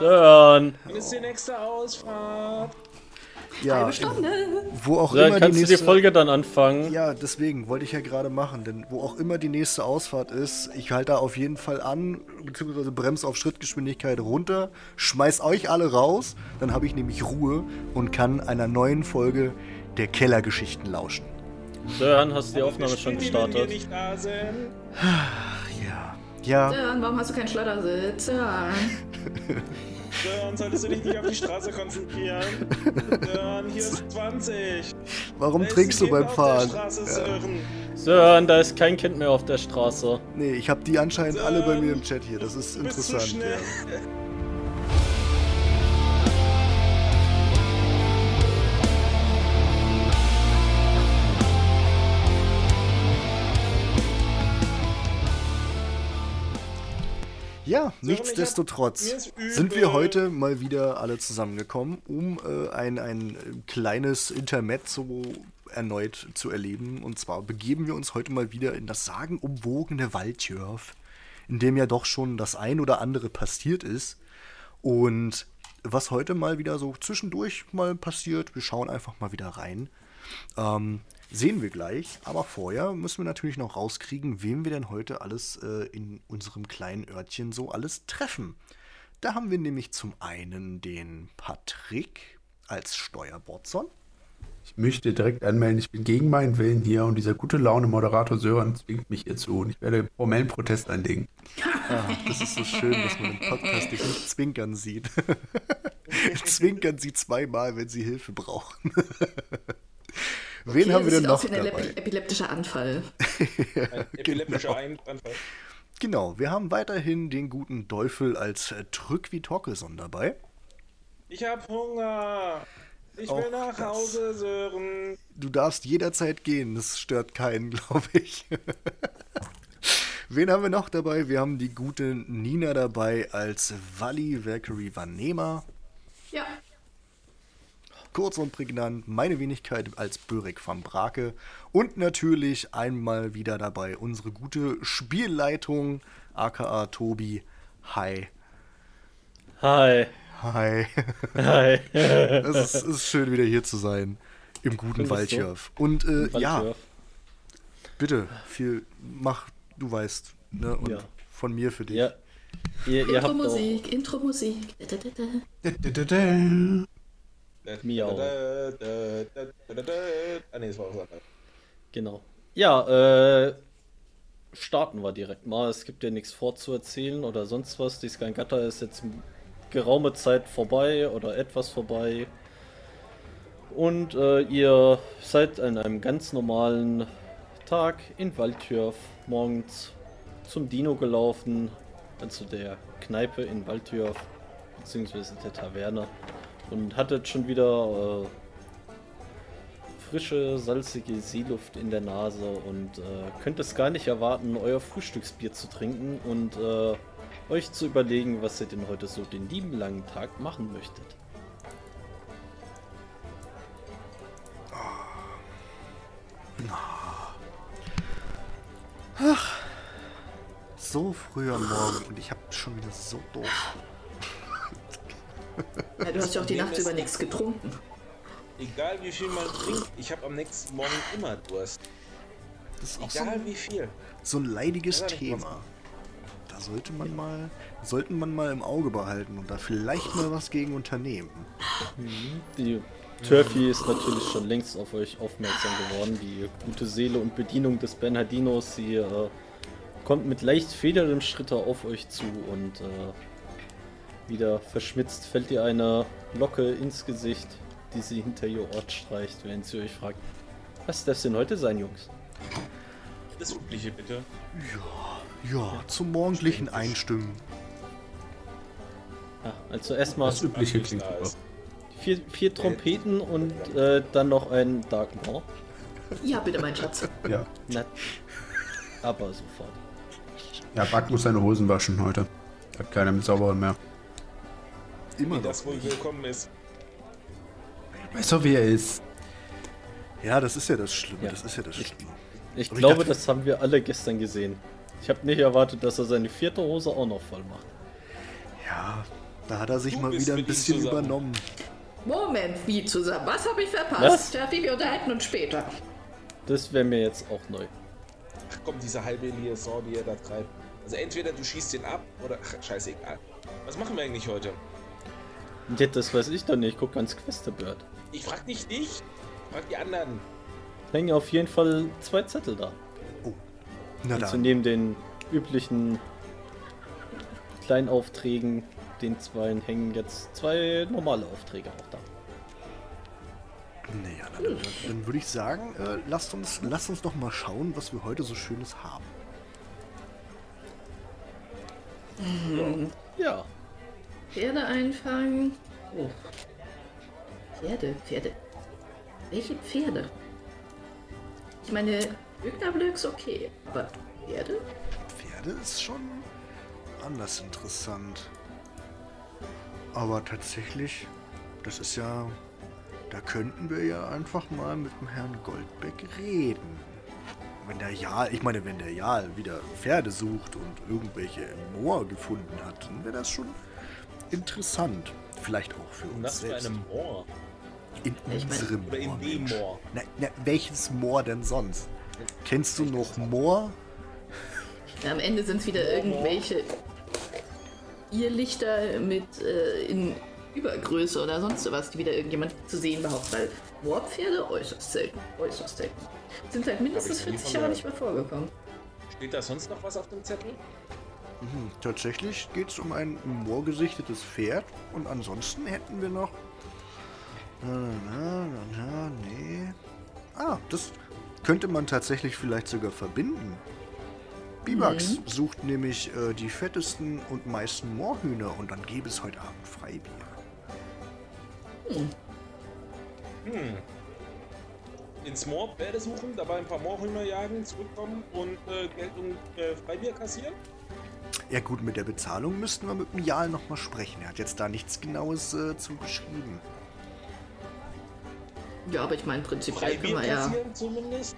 Sören. Ist die nächste Ausfahrt? Ja, Halbe Stunde. wo auch Sören, immer kannst die du nächste die Folge dann anfangen? Ja, deswegen wollte ich ja gerade machen, denn wo auch immer die nächste Ausfahrt ist, ich halte da auf jeden Fall an, beziehungsweise bremse auf Schrittgeschwindigkeit runter, schmeiß euch alle raus, dann habe ich nämlich Ruhe und kann einer neuen Folge der Kellergeschichten lauschen. Sören, hast du die Aufnahme schon die, wenn wir gestartet? nicht da sind. Ja. Ja, Sören, warum hast du keinen Schleudersitz? Sören. Sören, solltest du dich nicht auf die Straße konzentrieren? Sören, hier ist 20. warum Da ist trinkst du Kind beim auf Fahren? Ja. Sören. Sören, da ist kein Kind mehr auf der Straße. Nee, ich habe die anscheinend alle bei mir im Chat hier, das ist interessant. schnell. Ja. Ja, hab- nichtsdestotrotz sind wir heute mal wieder alle zusammengekommen, um äh, ein, ein kleines Intermezzo erneut zu erleben. Und zwar begeben wir uns heute mal wieder in das sagenumwogene Waldjörf, in dem ja doch schon das ein oder andere passiert ist. Und was heute mal wieder so zwischendurch mal passiert, wir schauen einfach mal wieder rein. Ähm, sehen wir gleich, aber vorher müssen wir natürlich noch rauskriegen, wem wir denn heute alles äh, in unserem kleinen Örtchen so alles treffen. Da haben wir nämlich zum einen den Patrick als Steuerbordson. Ich möchte direkt anmelden, ich bin gegen meinen Willen hier und dieser gute Laune Moderator Sören zwingt mich hierzu und ich werde formellen Protest einlegen. Ah, das ist so schön, dass man im Podcast dich nicht zwinkern sieht. zwinkern sie zweimal, wenn sie Hilfe brauchen. Wen Okay, haben wir das denn noch wie ein dabei? epi- epileptischer Anfall. Ein epileptischer Anfall. Genau, wir haben weiterhin den guten Teufel als äh, Trück Torkelson dabei. Ich hab Hunger. Ich will Auch nach das. Hause, Sören. Du darfst jederzeit gehen, das stört keinen, glaube ich. Wen haben wir noch dabei? Wir haben die gute Nina dabei als Wally Valkyrie Vanema. Ja. Kurz und prägnant, meine Wenigkeit als Börik van Brake. Und natürlich einmal wieder dabei unsere gute Spielleitung, aka Tobi. Hi. Hi. Hi. Hi. Es ist, ist schön, wieder hier zu sein. Im guten du? Waldjörf. Und äh, ja, bitte, viel, mach, du weißt. Ne? Und Ja. von mir für dich. Ja. Ihr, ihr Intro-Musik, Intro-Musik. Miau. Ah, nee, das war was anderes. Genau. Ja, äh, starten wir direkt mal. Es gibt ja nichts vorzuerzählen oder sonst was. Die Skangata ist jetzt geraume Zeit vorbei oder etwas vorbei. Und äh, ihr seid an einem ganz normalen Tag in Waldtürf morgens zum Dino gelaufen, also der Kneipe in Waldtürf, beziehungsweise der Taverne. Und hattet schon wieder äh, frische, salzige Seeluft in der Nase und äh, könnt es gar nicht erwarten, euer Frühstücksbier zu trinken und äh, euch zu überlegen, was ihr denn heute so den lieben langen Tag machen möchtet. So früh am Morgen und ich habe schon wieder so doof. Ja, du hast ja auch die Nacht über nichts getrunken. Egal wie viel man trinkt, ich habe am nächsten Morgen immer Durst. Das ist auch so Egal ein, wie viel. so ein leidiges Ja, Thema. Da sollte man mal, sollten man mal im Auge behalten und da vielleicht mal was gegen unternehmen. Die Turfy ist natürlich schon längst auf euch aufmerksam geworden. Die gute Seele und Bedienung des Bernardinos, sie äh, kommt mit leicht federndem Schritte auf euch zu und äh, wieder verschmitzt fällt ihr eine Locke ins Gesicht, die sie hinter ihr Ort streicht, während sie euch fragt, was darf denn heute sein, Jungs? Das Übliche bitte. Ja, zum morgendlichen Einstimmen. Ja, also erstmal Das Übliche klingt da vier, vier Trompeten und äh, dann noch ein Dark Maw. Ja, bitte, mein Schatz. Ja. Na, aber sofort. ja, Buck muss seine Hosen waschen heute. Hat keiner mit sauberen mehr. Immer Wie noch. das wohl willkommen ist. Weißt du, wie er ist? Ja, das ist ja das Schlimme. Ja. Das ist ja das Ich- Schlimme. Ich ich glaube, dachte- das haben wir alle gestern gesehen. Ich habe nicht erwartet, dass er seine vierte Hose auch noch voll macht. Ja, Da hat er sich Du mal wieder ein bisschen übernommen. Moment, wie zusammen? Was habe ich verpasst? Was? Steffi, wir unterhalten uns später. Das wäre mir jetzt auch neu. Ach komm, diese halbe Liaison, die er da treibt. Also entweder du schießt den ab oder. Ach, scheißegal. Was machen wir eigentlich heute? Ja, das weiß ich doch nicht. Guck ans Questebird. Ich frag nicht dich, frag die anderen. Hängen auf jeden Fall zwei Zettel da. Na Also dann. neben den üblichen kleinen Aufträgen, den zwei hängen jetzt zwei normale Aufträge auch da. Naja, dann, dann, dann würde ich sagen, äh, lasst, uns, lasst uns doch mal schauen, was wir heute so Schönes haben. Ja, Pferde einfangen. Oh. Pferde, Pferde. Welche Pferde? Ich meine, Hügnerblöcks okay, aber Pferde? Pferde ist schon anders interessant. Aber tatsächlich, das ist ja. Da könnten wir ja einfach mal mit dem Herrn Goldbeck reden. Wenn der Jarl, ich meine, wenn der Jarl wieder Pferde sucht und irgendwelche im Moor gefunden hat, dann wäre das schon interessant. Vielleicht auch für uns Was für selbst. eine Moor. In Ich unserem Oder in Moor, dem. Moor. Na, na, welches Moor denn sonst? Kennst du noch Moor? Ja, am Ende sind es wieder irgendwelche Irrlichter mit äh, in Übergröße oder sonst was, die wieder irgendjemand zu sehen behauptet. Weil Moorpferde äußerst selten, äußerst selten. Sind seit mindestens ich nie 40 von Jahren nicht mehr vorgekommen. Steht da sonst noch was auf dem Zettel? Hm, tatsächlich geht es um ein moorgesichtetes Pferd und ansonsten hätten wir noch. Na, na, na, na, nee. Ah, das könnte man tatsächlich vielleicht sogar verbinden. Bibax sucht nämlich äh, die fettesten und meisten Moorhühner und dann gäbe es heute Abend Freibier. Hm. Ins Moor Pferde suchen, dabei ein paar Moorhühner jagen, zurückkommen und äh, Geld und äh, Freibier kassieren? Ja gut, mit der Bezahlung müssten wir mit dem Jarl nochmal sprechen. Er hat jetzt da nichts Genaues äh, zu geschrieben. Ja, aber ich meine, prinzipiell können wir ja. zumindest?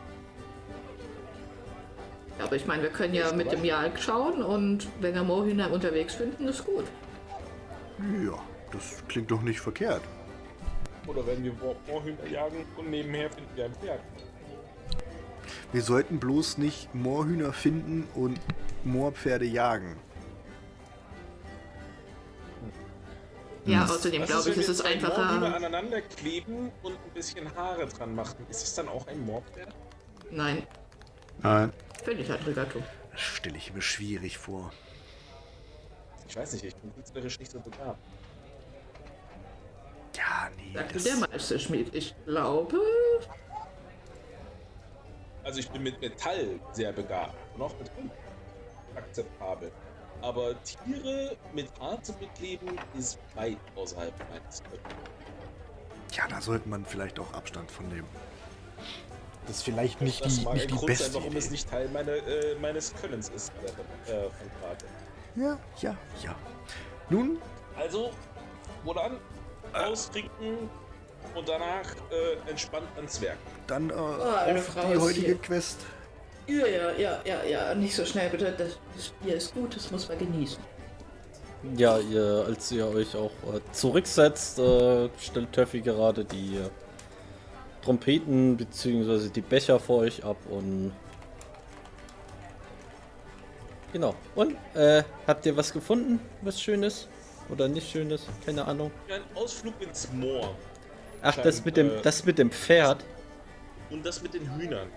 Ja, aber ich meine, wir können ja mit dem Jahr schauen und wenn wir Moorhühner unterwegs finden, ist gut. Ja, das klingt doch nicht verkehrt. Oder wenn wir Moor- Moorhühner jagen und nebenher finden wir ein Pferd? Wir sollten bloß nicht Moorhühner finden und Moorpferde jagen. Ja, außerdem Was glaube ich, wenn ist wir es zwei Moorhühner einfacher. aneinander kleben und ein bisschen Haare dran machen? Ist es dann auch ein Moorpferd? Nein, Nein. völlig andere Gattung. Das stelle ich mir schwierig vor. Ich weiß nicht, ich bin künstlerisch nicht so begabt. Ja, nee, Sagte das, der Meisterschmied. Ich glaube. Also ich bin mit Metall sehr begabt und auch mit Holz akzeptabel. Aber Tiere mit Haar zu bekleben ist weit außerhalb meines Könnens. ja, da sollte man vielleicht auch Abstand von nehmen. Das ist vielleicht nicht Das die, mag nicht ein die Grund beste sein, warum Idee. es nicht Teil meine, äh, meines Könnens ist äh, Fanfare. Ja, ja, ja. Nun, Also, Wodan, austrinken und danach äh, entspannt ans Werk. dann äh, eine auf die heutige hier. Quest. Ja, ja, ja, ja, ja. Nicht so schnell bitte. Das, das Bier ist gut, das muss man genießen. Ja, ihr, als ihr euch auch äh, zurücksetzt, äh, stellt Töffi gerade die äh, Trompeten bzw. die Becher vor euch ab und. Genau. Und, äh, habt ihr was gefunden? Was Schönes? Oder nicht Schönes? Keine Ahnung. Ein Ausflug ins Moor. Ach, das mit dem, äh, das mit dem Pferd. Und das mit den Hühnern.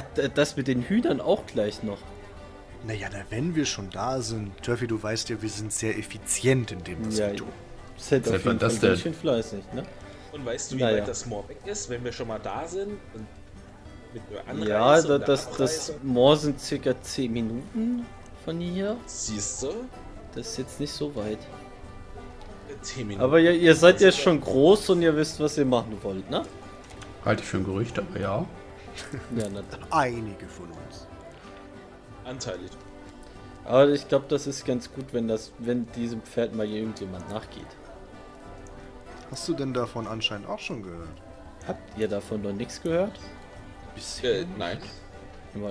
D- das mit den Hühnern auch gleich noch. Naja, na, wenn wir schon da sind, Turfy, du weißt ja, wir sind sehr effizient in dem, was Ja, wir tun. Seid Seit auf wann jeden das Fall denn? ganz schön fleißig, ne? Und weißt du, wie Naja. weit das Moor weg ist, wenn wir schon mal da sind? Und mit Anreise Ja, da, das, das? Moor sind circa 10 Minuten von hier. Siehst du? Das ist jetzt nicht so weit. 10 Minuten. Aber ihr, ihr seid ja schon groß und ihr wisst, was ihr machen wollt, ne? Halte ich für ein Gerücht, aber ja. Ja, Einige von uns. Anteilig. aber ich glaube, das ist ganz gut, wenn das, wenn diesem Pferd mal irgendjemand nachgeht. Hast du denn davon anscheinend auch schon gehört? Habt ihr davon noch nichts gehört? Bisher? Äh, nein.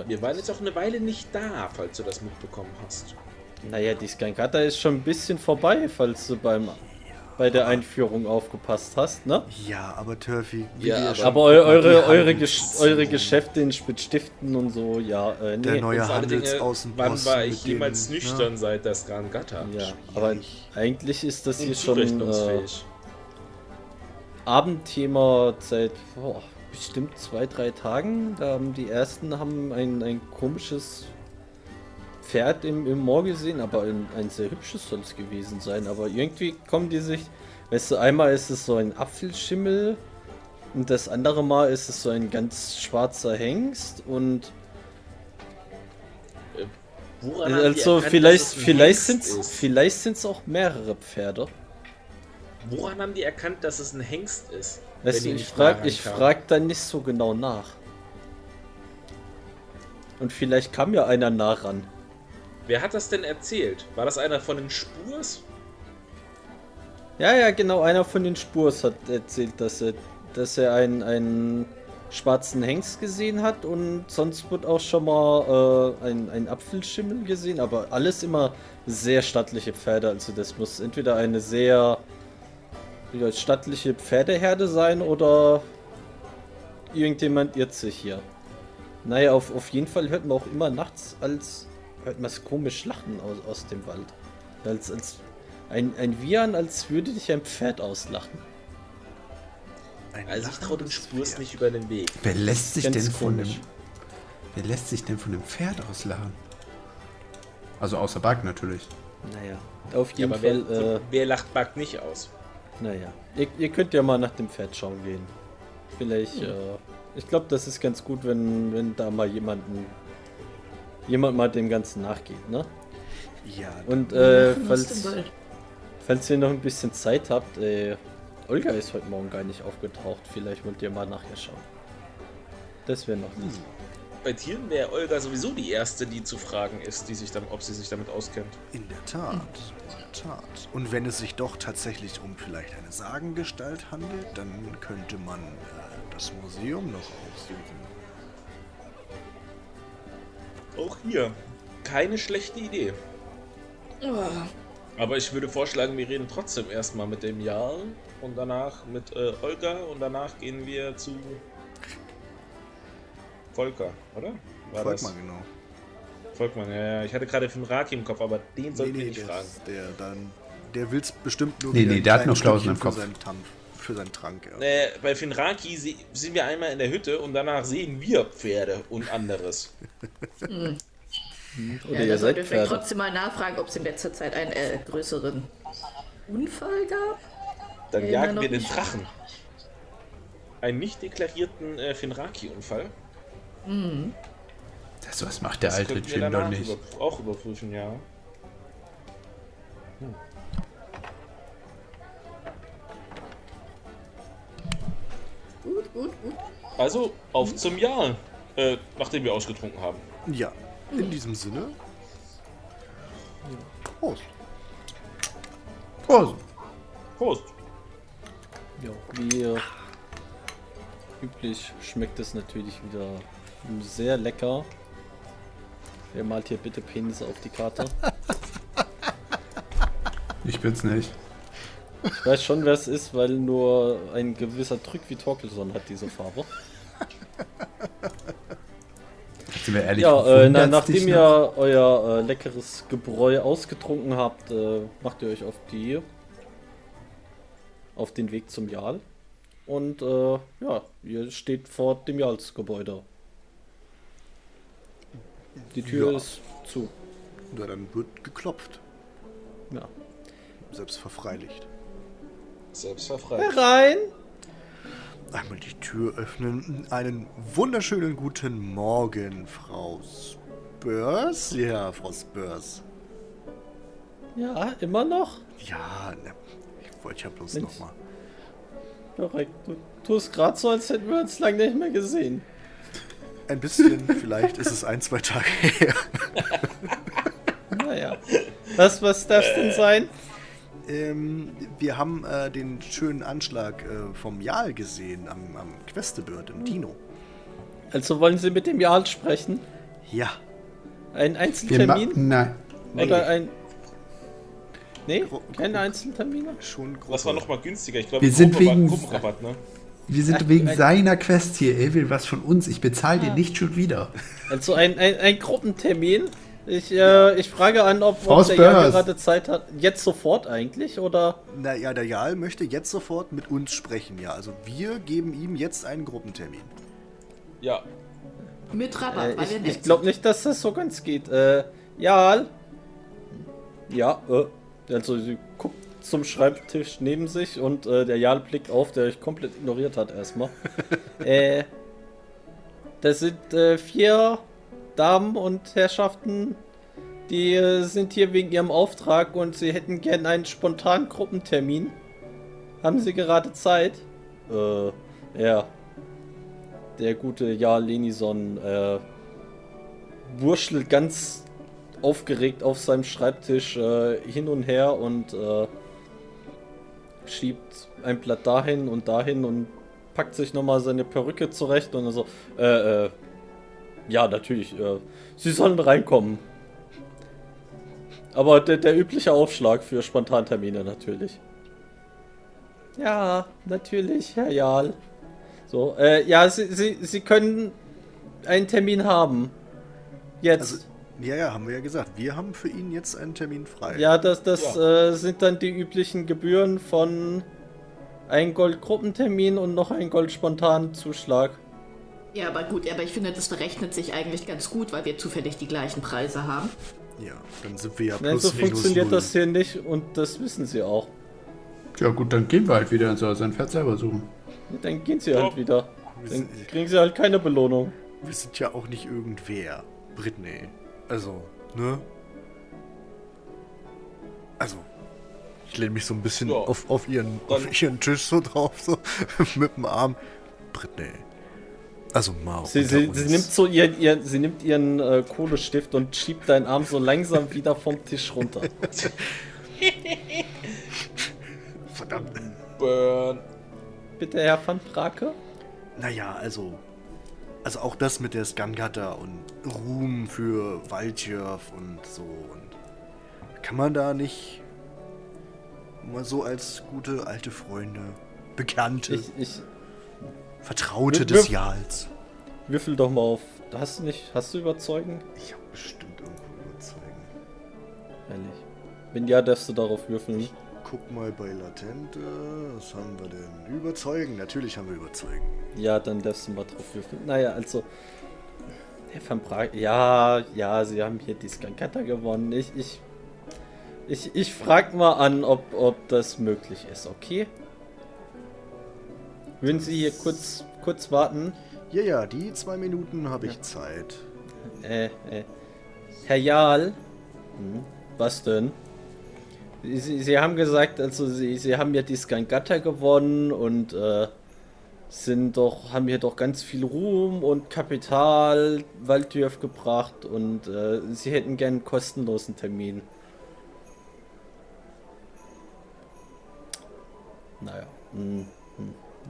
Wir waren jetzt auch eine Weile nicht da, falls du das mitbekommen hast. Naja, die Skankata ist schon ein bisschen vorbei, falls du beim bei der Einführung aufgepasst hast, ne? Ja, aber Turfy, Ja, aber- eu eure, eure, Gesch eure Geschäfte in Stiften und so, ja, äh, nee. Der neue Handelsaußenposten. Wann war ich jemals den- nüchtern seit das Gran Gata? Ja, aber eigentlich ist das hier schon äh. Abendthema seit boah, bestimmt zwei, drei Tagen. Da haben die ersten haben ein, ein komisches Pferd im, im Moor gesehen, aber ein, ein sehr hübsches soll es gewesen sein. Aber irgendwie kommen die sich, weißt du, einmal ist es so ein Apfelschimmel und das andere Mal ist es so ein ganz schwarzer Hengst und Woran haben die also erkannt, vielleicht es vielleicht sind vielleicht sind's auch mehrere Pferde. Woran haben die erkannt, dass es ein Hengst ist? Weißt du, ich nicht frag, nah ich frag da nicht so genau nach. Und vielleicht kam ja einer nah ran. Wer hat das denn erzählt? War das einer von den Spurs? Ja, ja, genau, einer von den Spurs hat erzählt, dass er, dass er einen, einen schwarzen Hengst gesehen hat und sonst wird auch schon mal äh, ein, ein Apfelschimmel gesehen, aber alles immer sehr stattliche Pferde. Also das muss entweder eine sehr ja, stattliche Pferdeherde sein oder irgendjemand irrt sich hier. Naja, auf, auf jeden Fall hört man auch immer nachts als hört man es komisch lachen aus, aus dem Wald. Als, als ein, ein Wiehern, als würde dich ein Pferd auslachen. Ein Also ich traue dem Spurs Pferd. nicht über den Weg. Wer lässt sich Ganz denn von dem. Wer lässt sich denn von dem Pferd auslachen? Also außer Bug natürlich. Naja, auf Ja, jeden aber wer, Fall, äh, wer lacht Bug nicht aus? naja. Ihr, ihr könnt ja mal nach dem Pferd schauen gehen. Vielleicht, Hm. äh, ich glaube, das ist ganz gut, wenn, wenn da mal jemanden, jemand mal dem Ganzen nachgeht, ne? Ja, Und äh, falls, falls ihr noch ein bisschen Zeit habt, äh, Olga ist heute Morgen gar nicht aufgetaucht. Vielleicht wollt ihr mal nachher schauen. Das wäre noch nett. Bei Tieren wäre Olga sowieso die Erste, die zu fragen ist, die sich dann, ob sie sich damit auskennt. in der Tat. In der Tat. Und wenn es sich doch tatsächlich um vielleicht eine Sagengestalt handelt, dann könnte man äh, das Museum noch aufsuchen. Auch hier. Keine schlechte Idee. Oh, Aber ich würde vorschlagen, wir reden trotzdem erstmal mit dem Jarl und danach mit äh, Olga und danach gehen wir zu Volker, oder? War Folgt mal genau. das? Volkmann, ja, ja. Ich hatte gerade Finraki im Kopf, aber den sollten wir nicht der, fragen. der dann, der will's bestimmt nur Nee, nee, der hat noch Klausen im Kopf. seinen Tank, für seinen Trank. Ja. Äh, bei Finraki sind wir einmal in der Hütte und danach sehen wir Pferde und anderes. Oder ja, ihr da seid sollten wir vielleicht Pferde. trotzdem mal nachfragen, ob es in letzter Zeit einen äh, größeren Unfall gab. Dann Ja, jagen wir den. Drachen. Einen nicht deklarierten äh, Finraki-Unfall. Das, was macht der alte könnten wir Jin doch nicht. über- auch überprüfen, ja. Also, auf zum Jahr, äh, nachdem wir ausgetrunken haben. ja, in diesem Sinne. Prost. Prost. Prost! Ja, wie üblich schmeckt es natürlich wieder sehr lecker. Wer malt hier bitte Penisse auf die Karte? Ich bin's nicht. Ich weiß schon, wer es ist, weil nur ein gewisser Trück wie Torkelson hat diese Farbe. Sind wir ehrlich? Ja, äh, na, nachdem noch? ihr euer äh, leckeres Gebräu ausgetrunken habt, äh, macht ihr euch auf die auf den Weg zum Jarl. Und äh, ja, ihr steht vor dem Jarlsgebäude. Die Tür Ja. ist zu. Ja, dann wird geklopft. Ja. Selbstverfreiligt. Selbstverfreit. Herein! Einmal die Tür öffnen. Einen wunderschönen guten Morgen, Frau Spurs. Ja, Frau Spurs. Ja, immer noch? Ja, ne, ich wollte ja bloß nochmal. Korrekt. Du tust gerade so, als hätten wir uns lange nicht mehr gesehen. Ein bisschen, vielleicht ist es ein, zwei Tage her. Naja. Was, was darf denn sein? Ähm, wir haben äh, den schönen Anschlag äh, vom Jarl gesehen am, am Questebird im Dino. Also wollen Sie mit dem Jarl sprechen? Ja, Ein Einzeltermin? Nein. Oder ein. Nee, Gro- keine Einzeltermine? Schon groß. Was war nochmal günstiger? Ich glaube, Wir sind wegen- Gruppenrabatt, ne? Wir sind Ach, wegen ein- seiner Quest hier. Er will was von uns. Ich bezahle Ah. dir nicht schon wieder. Also ein, ein, ein Gruppentermin. Ich, äh, ich frage an, ob, ob der Jan gerade Zeit hat. Jetzt sofort eigentlich? Oder? Naja, der Jal möchte jetzt sofort mit uns sprechen, ja. Also wir geben ihm jetzt einen Gruppentermin. Ja. Mit Rabatt, Äh, weil wir ich nett ich glaube nicht, dass das so ganz geht. Äh, Jal? Ja, äh. Also sie guckt zum Schreibtisch neben sich und äh, der Jal blickt auf, der euch komplett ignoriert hat erstmal. äh. Das sind äh, vier Damen und Herrschaften, die äh, sind hier wegen ihrem Auftrag und sie hätten gern einen spontanen Gruppentermin. Haben sie gerade Zeit? Äh, ja. Der gute Jarl Lenison äh, wurschtelt ganz aufgeregt auf seinem Schreibtisch äh, hin und her und äh, schiebt ein Blatt dahin und dahin und packt sich nochmal seine Perücke zurecht und so, äh, äh, ja, natürlich, äh, sie sollen reinkommen. Aber der, der übliche Aufschlag für Spontantermine natürlich. Ja, natürlich, Herr Jarl. So, äh, ja, Sie, Sie, Sie können einen Termin haben. Jetzt. Also, ja, ja, haben wir ja gesagt. Wir haben für ihn jetzt einen Termin frei. ja, das, das Äh, sind dann die üblichen Gebühren von ein Gold-Gruppentermin und noch ein Gold-Spontan-Zuschlag. Ja, aber gut, aber ich finde, das verrechnet sich eigentlich ganz gut, weil wir zufällig die gleichen Preise haben. Ja, dann sind wir ja Nein, plus so minus funktioniert null. das hier nicht und das wissen Sie auch. Ja gut, dann gehen wir halt wieder und soll sein Pferd selber suchen. Dann gehen Sie Ja. halt wieder. Wir Dann sind, kriegen Sie halt keine Belohnung. wir sind ja auch nicht irgendwer. Britney. Also, ne? Also, ich lehne mich so ein bisschen Ja. auf, auf, ihren, Dann- auf ihren Tisch so drauf, so mit dem Arm. Britney. Also mal Sie, sie, sie nimmt so ihren, ihren, sie nimmt ihren äh, Kohlestift und schiebt deinen Arm so langsam wieder vom Tisch runter. Verdammt. Burn. Bitte, Herr van Brake? Naja, also. Also auch das mit der Skangata und Ruhm für Waldjörf und so. Und kann man da nicht mal so als gute alte Freunde, Bekannte, Ich, ich Vertraute Wir- des Jahls. würfel doch mal auf. Hast du nicht, hast du überzeugen? Ich habe bestimmt irgendwo überzeugen. Ehrlich. Wenn ja, darfst du darauf würfeln. Guck mal bei Latente. Was haben wir denn? Überzeugen. Natürlich haben wir überzeugen. Ja, dann darfst du mal drauf würfeln. Naja, also. Herr van Brake. Ja, ja, sie haben hier die Skankata gewonnen. Ich, ich. Ich, ich frag mal an, ob, ob das möglich ist, okay? Würden Sie hier kurz, kurz warten? Ja, ja, die zwei Minuten habe ich Zeit. Äh, äh. Herr Jarl? Hm, was denn? Sie, Sie haben gesagt, also Sie, Sie haben ja die Skangata gewonnen und äh, sind doch, haben hier doch ganz viel Ruhm und Kapital Waldtürf gebracht und äh, Sie hätten gern einen kostenlosen Termin. Naja, hm, hm.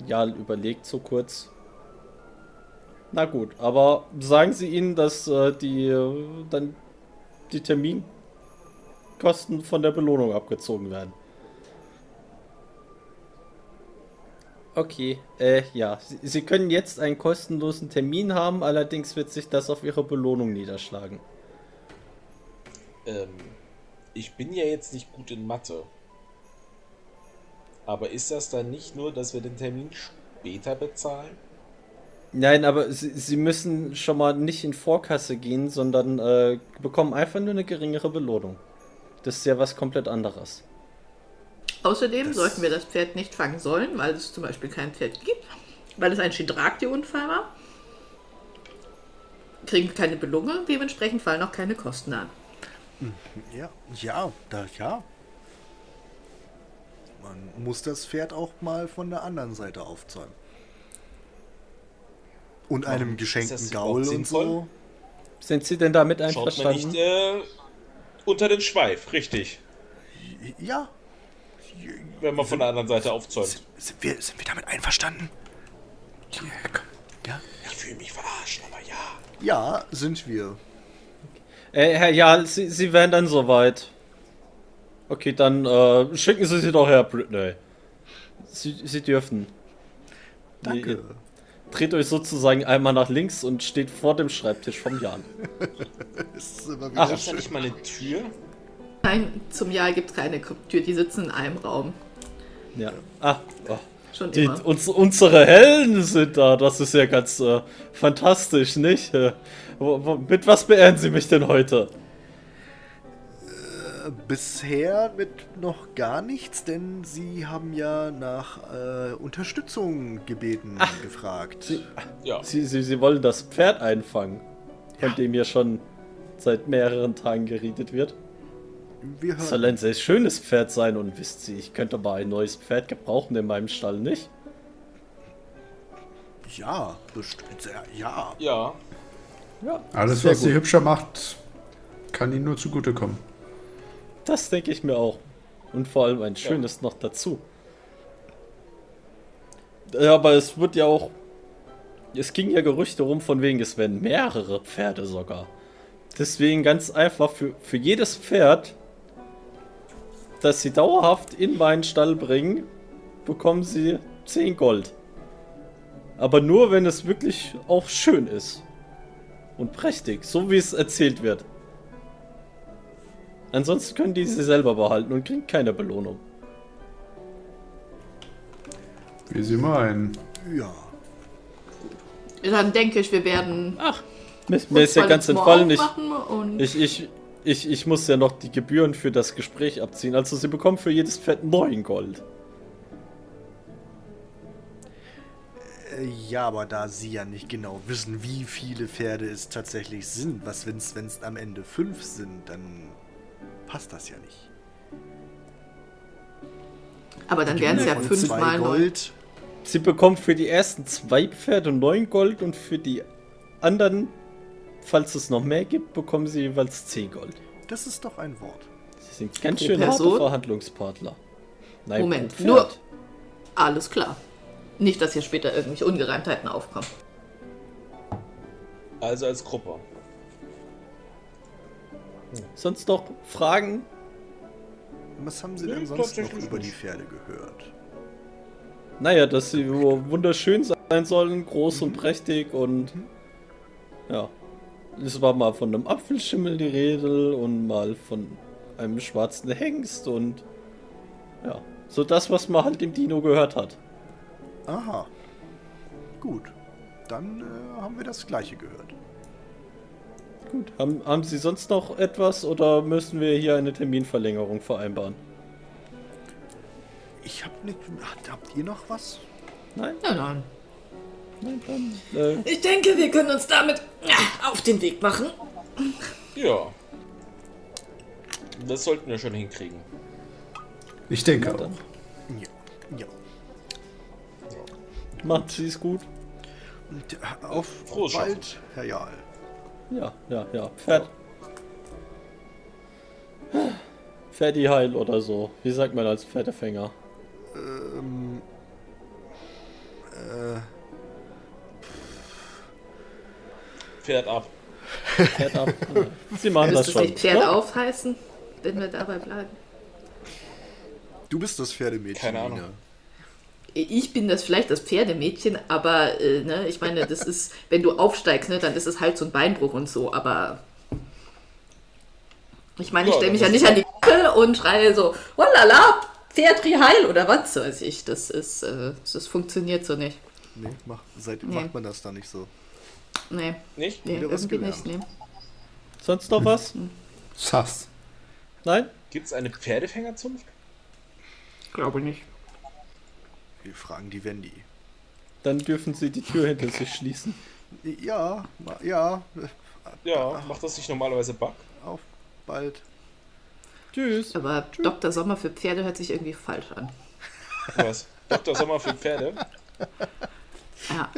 Jarl überlegt so kurz. Na gut, aber sagen Sie ihnen, dass äh, die äh, dann die Terminkosten von der Belohnung abgezogen werden. Okay, äh, ja. Sie, Sie können jetzt einen kostenlosen Termin haben, allerdings wird sich das auf Ihre Belohnung niederschlagen. Ähm, ich bin ja jetzt nicht gut in Mathe. Aber ist das dann nicht nur, dass wir den Termin später bezahlen? Nein, aber Sie, Sie müssen schon mal nicht in Vorkasse gehen, sondern äh, bekommen einfach nur eine geringere Belohnung. Das ist ja was komplett anderes. Außerdem Das- sollten wir das Pferd nicht fangen sollen, weil es zum Beispiel kein Pferd gibt, weil es ein Shidrakti-Unfall war. Kriegen keine Belohnung, dementsprechend fallen auch keine Kosten an. Ja, ja, da, ja. Man muss das Pferd auch mal von der anderen Seite aufzäumen. Und einem ist geschenkten Gaul und so. Sind Sie denn damit Schaut man einverstanden? nicht äh, unter den Schweif, richtig. Ja. Wenn man von der anderen Seite aufzäumt. Sind wir, sind wir damit einverstanden? Ja. Ich fühle mich verarscht, aber ja. Ja, sind wir. Äh, Herr Jarl, Sie, Sie wären dann soweit. Okay, dann äh, schicken Sie sie doch her, Britney. Sie, Sie dürfen. Danke. Ihr dreht euch sozusagen einmal nach links und steht vor dem Schreibtisch vom Jan. Das ist immer Ach, wieder Ist da nicht mal eine Tür? Nein, zum Jahr gibt es keine Tür, die sitzen in einem Raum. Ja. Ah, oh. Schon Die, immer. uns, unsere Helden sind da. Das ist ja ganz äh, fantastisch, nicht? Äh, mit was beehren Sie mich denn heute? Bisher mit noch gar nichts, denn Sie haben ja nach äh, Unterstützung gebeten, gefragt. Sie, Ja. Sie, Sie, Sie wollen das Pferd einfangen, von Ja. dem ja schon seit mehreren Tagen geredet wird. Wir Das soll hören. ein sehr schönes Pferd sein und wisst Sie, ich könnte aber ein neues Pferd gebrauchen in meinem Stall, nicht? Ja, bestimmt. sehr- Ja. Ja. Ja. Alles, sehr was sie gut. hübscher macht, kann ihnen nur zugutekommen. Das denke ich mir auch. Und vor allem ein schönes noch dazu. Ja, aber es wird ja auch. Es ging ja Gerüchte rum, von wegen, es werden mehrere Pferde sogar. Deswegen ganz einfach für, für jedes Pferd, das sie dauerhaft in meinen Stall bringen, bekommen sie 10 Gold. Aber nur, wenn es wirklich auch schön ist. Und prächtig, so wie es erzählt wird. Ansonsten können die sie selber behalten und kriegen keine Belohnung. Wie sie meinen. Ja. Dann denke ich, wir werden Ach, mir, mir ist ja ganz entfallen. Ich, ich, ich, ich, ich muss ja noch die Gebühren für das Gespräch abziehen. Also sie bekommen für jedes Pferd 9 Gold. Äh, Ja, aber da Sie ja nicht genau wissen, wie viele Pferde es tatsächlich sind, was wenn es am Ende fünf sind, dann passt das ja nicht. aber dann wären es ja fünfmal neun. Gold. Sie bekommen für die ersten zwei Pferde 9 Gold und für die anderen, falls es noch mehr gibt, bekommen sie jeweils 10 Gold. Das ist doch ein Wort. Sie sind ganz Pro schön harte Person? Verhandlungspartner. Nein, Moment, nur- Alles klar. Nicht, dass hier später irgendwelche Ungereimtheiten aufkommen. Also als Gruppe. Sonst noch Fragen? Was haben Sie denn sonst noch über die. Pferde gehört? Naja, dass sie wunderschön sein sollen, groß und prächtig und ja. Es war mal von einem Apfelschimmel die Rede und mal von einem schwarzen Hengst und ja, so das, was man halt im Dino gehört hat. Aha. Gut. Dann äh, haben wir das gleiche gehört. Gut, haben, haben Sie sonst noch etwas oder müssen wir hier eine Terminverlängerung vereinbaren? Ich hab nicht. Habt, ihr noch was? Nein? Ja, nein. Nein, dann. Äh, Ich denke, wir können uns damit auf den Weg machen. Ja. Das sollten wir schon hinkriegen. Ich denke Ja, auch. Ja. Ja. macht Sie es gut? Und, auf Frohes bald, Herr Jarl. Ja, ja, ja. Pferd. Ferdi Heil oder so. Wie sagt man als Pferdefänger? Ähm. Äh. Pferd ab. Pferd ab. Sie machen das schon. nicht Pferd Ja? auf heißen, wenn wir dabei bleiben? Du bist das Pferdemädchen. Keine Ahnung. Nina. Ich bin das vielleicht das Pferdemädchen, aber äh, ne, ich meine, das ist, wenn du aufsteigst, ne, dann ist es halt so ein Beinbruch und so, aber ich meine, ich stelle mich ja nicht an die Kuppel und schreie so, walala, Pferd heil oder was weiß ich. Das ist, äh, das funktioniert so nicht. Nee, mach, seit, Nee. macht man das da nicht so. Nee, Nicht? nee irgendwie nicht, nee. Sonst noch was? Sass. Nein? Gibt es eine Pferdefängerzunft? Glaube nicht. Wir fragen die Wendy. Dann dürfen Sie die Tür hinter sich schließen. Ja, ja. Ja, macht das nicht normalerweise Bug? Auf bald. Tschüss. Aber Dr. Sommer für Pferde hört sich irgendwie falsch an. Was? Dr. Sommer für Pferde? Ja,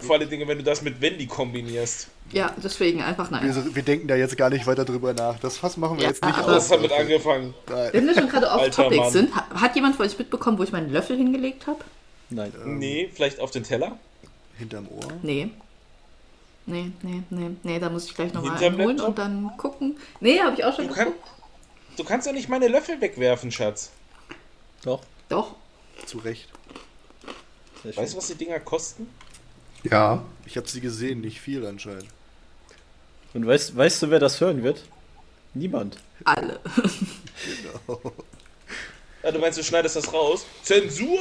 Vor allen Dingen, wenn du das mit Wendy kombinierst. Ja deswegen einfach nein. wir, wir denken da jetzt gar nicht weiter drüber nach. Das Fass machen wir Ja, jetzt nicht aber- auf. Das hat mit angefangen. Nein. Wenn wir schon gerade auf Alter Topic Mann. sind, ha- hat jemand von euch mitbekommen, wo ich meinen Löffel hingelegt habe? Nein. Ähm. Nee, vielleicht auf den Teller? Hinterm Ohr. Nee. Nee, nee, nee, nee, da muss ich gleich nochmal holen und dann gucken. Nee, habe ich auch schon Du, kann, geguckt. du kannst ja nicht meine Löffel wegwerfen, Schatz. Doch, Doch. Zu Recht. Weißt du, was die Dinger kosten? Ja, Ich habe sie gesehen, nicht viel anscheinend. Und weißt, weißt du, wer das hören wird? Niemand. Alle. Ja, du meinst, du schneidest das raus? Zensur!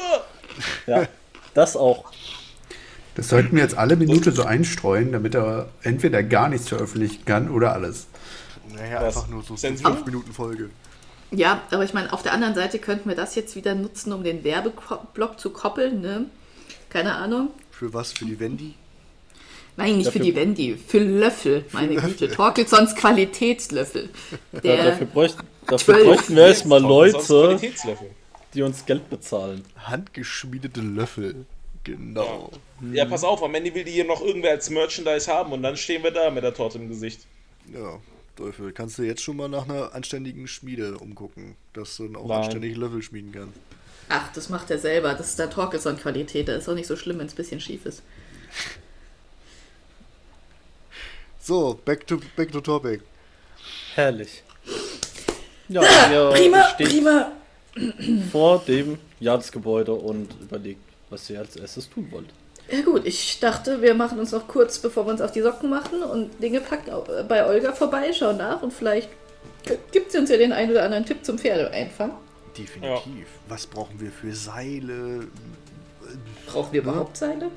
Ja, das auch. das sollten wir jetzt alle Minute so einstreuen, damit er entweder gar nichts veröffentlichen kann oder alles. Naja, Was? einfach nur so Zensur? 5 Minuten Folge. Ja, aber ich meine, auf der anderen Seite könnten wir das jetzt wieder nutzen, um den Werbeblock zu koppeln, ne? Keine Ahnung. Für was? Für die Wendy? Nein, nicht für Dafür- die Wendy, für Löffel, meine Güte. Torkelsons Qualitätslöffel. Ja, Der, dafür bräuchten, dafür bräuchten wir erstmal Leute, die uns Geld bezahlen. Handgeschmiedete Löffel. Genau. Ja, pass auf, am Ende will die hier noch irgendwer als Merchandise haben und dann stehen wir da mit der Torte im Gesicht. Ja, Teufel. Kannst du jetzt schon mal nach einer anständigen Schmiede umgucken, dass du dann auch Nein. anständig Löffel schmieden kannst. ach, das macht er selber. Das ist der Torkelson-Qualität. Das ist auch nicht so schlimm, wenn es ein bisschen schief ist. So, back to, back to topic. Herrlich. Ja, ihr steht prima. vor dem Jahresgebäude und überlegt, was ihr als erstes tun wollt. Ja gut, ich dachte, wir machen uns noch kurz, bevor wir uns auf die Socken machen und Dinge packt äh, bei Olga vorbei, schauen nach und vielleicht gibt sie uns ja den einen oder anderen Tipp zum Pferdeeinfang. Definitiv. Was brauchen wir für Seile? Brauchen wir überhaupt Seile?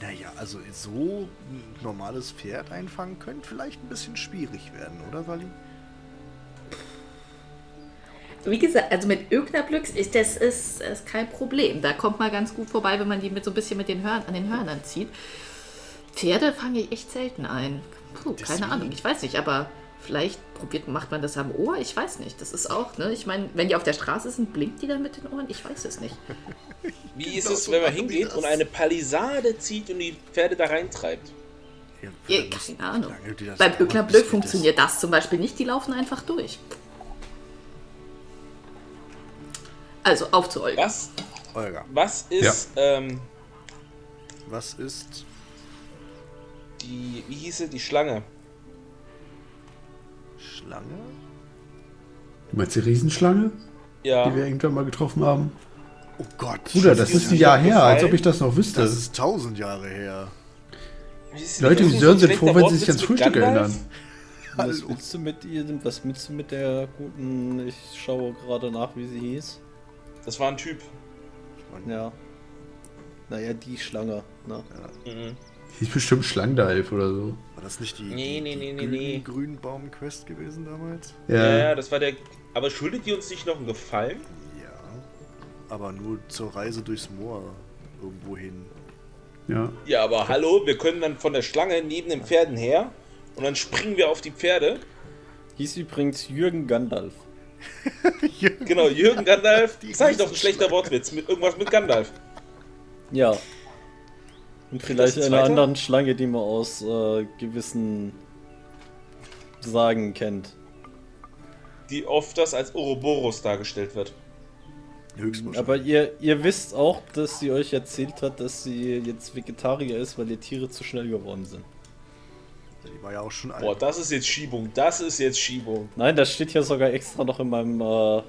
Naja, also so ein normales Pferd einfangen könnte vielleicht ein bisschen schwierig werden, oder, Wally? Wie gesagt, also mit Öknerblöcks ist das ist, ist kein Problem. Da kommt man ganz gut vorbei, wenn man die mit so ein bisschen mit den Hörn, an den Hörnern zieht. Pferde fange ich echt selten ein. Puh, keine Ahnung, ich weiß nicht, aber vielleicht probiert, macht man das am Ohr, ich weiß nicht. Das ist auch, ne? Ich meine, wenn die auf der Straße sind, blinkt die dann mit den Ohren? Ich weiß es nicht. Wie ist Genau es, so wenn man hingeht das. und eine Palisade zieht und die Pferde da reintreibt? Ja, Ja, keine Ahnung. das Beim bis wir funktioniert das zum Beispiel nicht, die laufen einfach durch. Also, auf zu Olga. Was, Das, Olga, was ist ähm, was ist die, wie hieße die Schlange? Schlange? Du meinst die Riesenschlange, Ja, die wir irgendwann mal getroffen haben? Oh Gott. Bruder, das ist ein Jahr her, als ob ich das noch wüsste. Das ist tausend Jahre her. Die- Leute ist Sören sind froh, wenn sie sich ans Frühstück erinnern. Was willst du mit ihr, was willst du mit der guten, ich schaue gerade nach, wie sie hieß? Das war ein Typ. Ja. Naja, die Schlange. Ne? Mhm. Die ist bestimmt Schlangendalf oder so. War das nicht die, Nee, die, nee, die nee, nee, grün, nee. Grünbaum-Quest gewesen damals? Ja. Ja. das war der. Aber schuldet die uns nicht noch einen Gefallen? Ja. Aber nur zur Reise durchs Moor irgendwo hin. ja. Ja, aber hallo, wir können dann von der Schlange neben den Pferden her und dann springen wir auf die Pferde. Hieß übrigens Jürgen Gandalf. Genau, Jürgen Gandalf. Ich doch, ein schlechter Wortwitz. Mit irgendwas mit Gandalf. Ja. Und vielleicht das eine zweite? anderen Schlange, die man aus äh, gewissen Sagen kennt. Die oft das als Ouroboros dargestellt wird. Höchstwahrscheinlich. Aber ihr, ihr wisst auch, dass sie euch erzählt hat, dass sie jetzt Vegetarier ist, weil ihr Tiere zu schnell geworden sind. die war ja auch schon alt. Boah, das ist jetzt Schiebung. Das ist jetzt Schiebung. Nein, das steht hier sogar extra noch in meinem äh,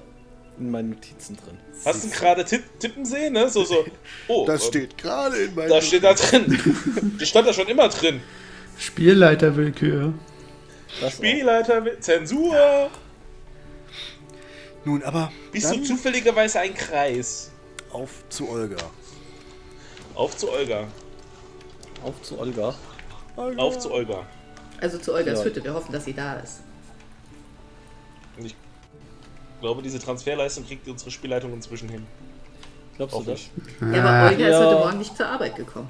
in meinen Notizen drin. Hast du gerade tipp tippen sehen, ne? So, so. Oh, Das äh, steht gerade in meinem. Da steht da drin. Das stand da schon immer drin. Spielleiterwillkür. Das. Spielleiter, Zensur. Nun, aber Bist du zufälligerweise ein Kreis? auf zu Olga. Auf zu Olga. Auf zu Olga. Auf zu Olga. Also zu Olgas Ja. Hütte. Wir hoffen, dass sie da ist. Und ich glaube, diese Transferleistung kriegt unsere Spielleitung inzwischen hin. Glaubst du Hoffe das? Ja, aber Olga ist Ja. heute Morgen nicht zur Arbeit gekommen.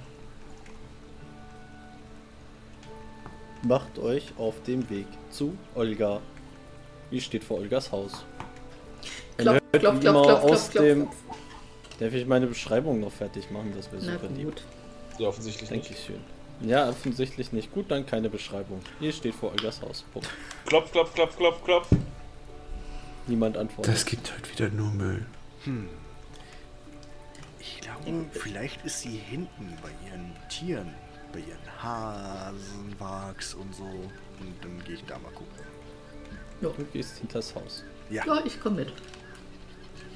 Macht euch auf dem Weg zu Olga. Die steht vor Olgas Haus. Klopf, klopf, wie klopf, immer klopf, aus klopf, dem. klopf. Darf ich meine Beschreibung noch fertig machen? Das wäre super lieb. gut. Ja, offensichtlich Denke nicht. ich schön. Ja, offensichtlich nicht. Gut, dann keine Beschreibung. Ihr steht vor Olgas Haus. Punkt. Klopf, klopf, klopf, klopf, klopf. Niemand antwortet. Das gibt heute wieder nur Müll. Ich glaube, vielleicht ist sie hinten bei ihren Tieren. bei ihren Hasenwachs und so. Und dann gehe ich da mal gucken. Du gehst hinters Haus. Ja, Ja, ich komme mit.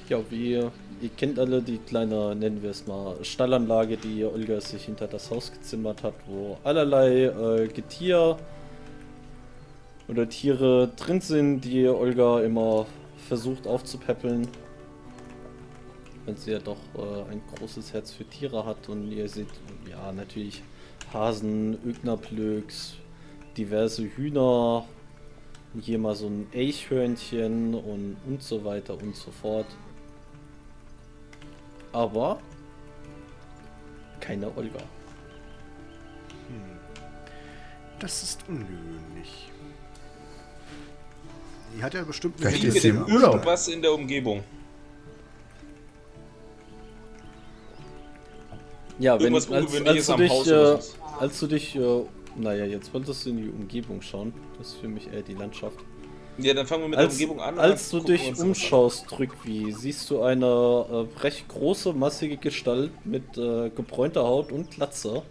Ja, wie ihr kennt alle die kleine, nennen wir es mal, Stallanlage, die Olga sich hinter das Haus gezimmert hat, wo allerlei äh, Getier oder Tiere drin sind, die Olga immer versucht aufzupäppeln. Wenn sie ja doch äh, ein großes Herz für Tiere hat und ihr seht, ja, natürlich Hasen, Ögnerplöks, diverse Hühner, hier mal so ein Eichhörnchen und, und so weiter und so fort. Aber keine Olga. das ist ungewöhnlich. Die hat ja bestimmt Vielleicht Wie ist mit sie dem im Urlaub. irgendwas in der Umgebung. Ja, wenn Irgendwas als, Ungewöhnliches als du am dich, Haus äh, als du dich, äh, naja, jetzt wolltest du in die Umgebung schauen. Das ist für mich eher die Landschaft. Ja, dann fangen wir mit Als, der Umgebung an. als du dich umschaust, Rückwie, siehst du eine äh, recht große, massige Gestalt mit äh, gebräunter Haut und Glatze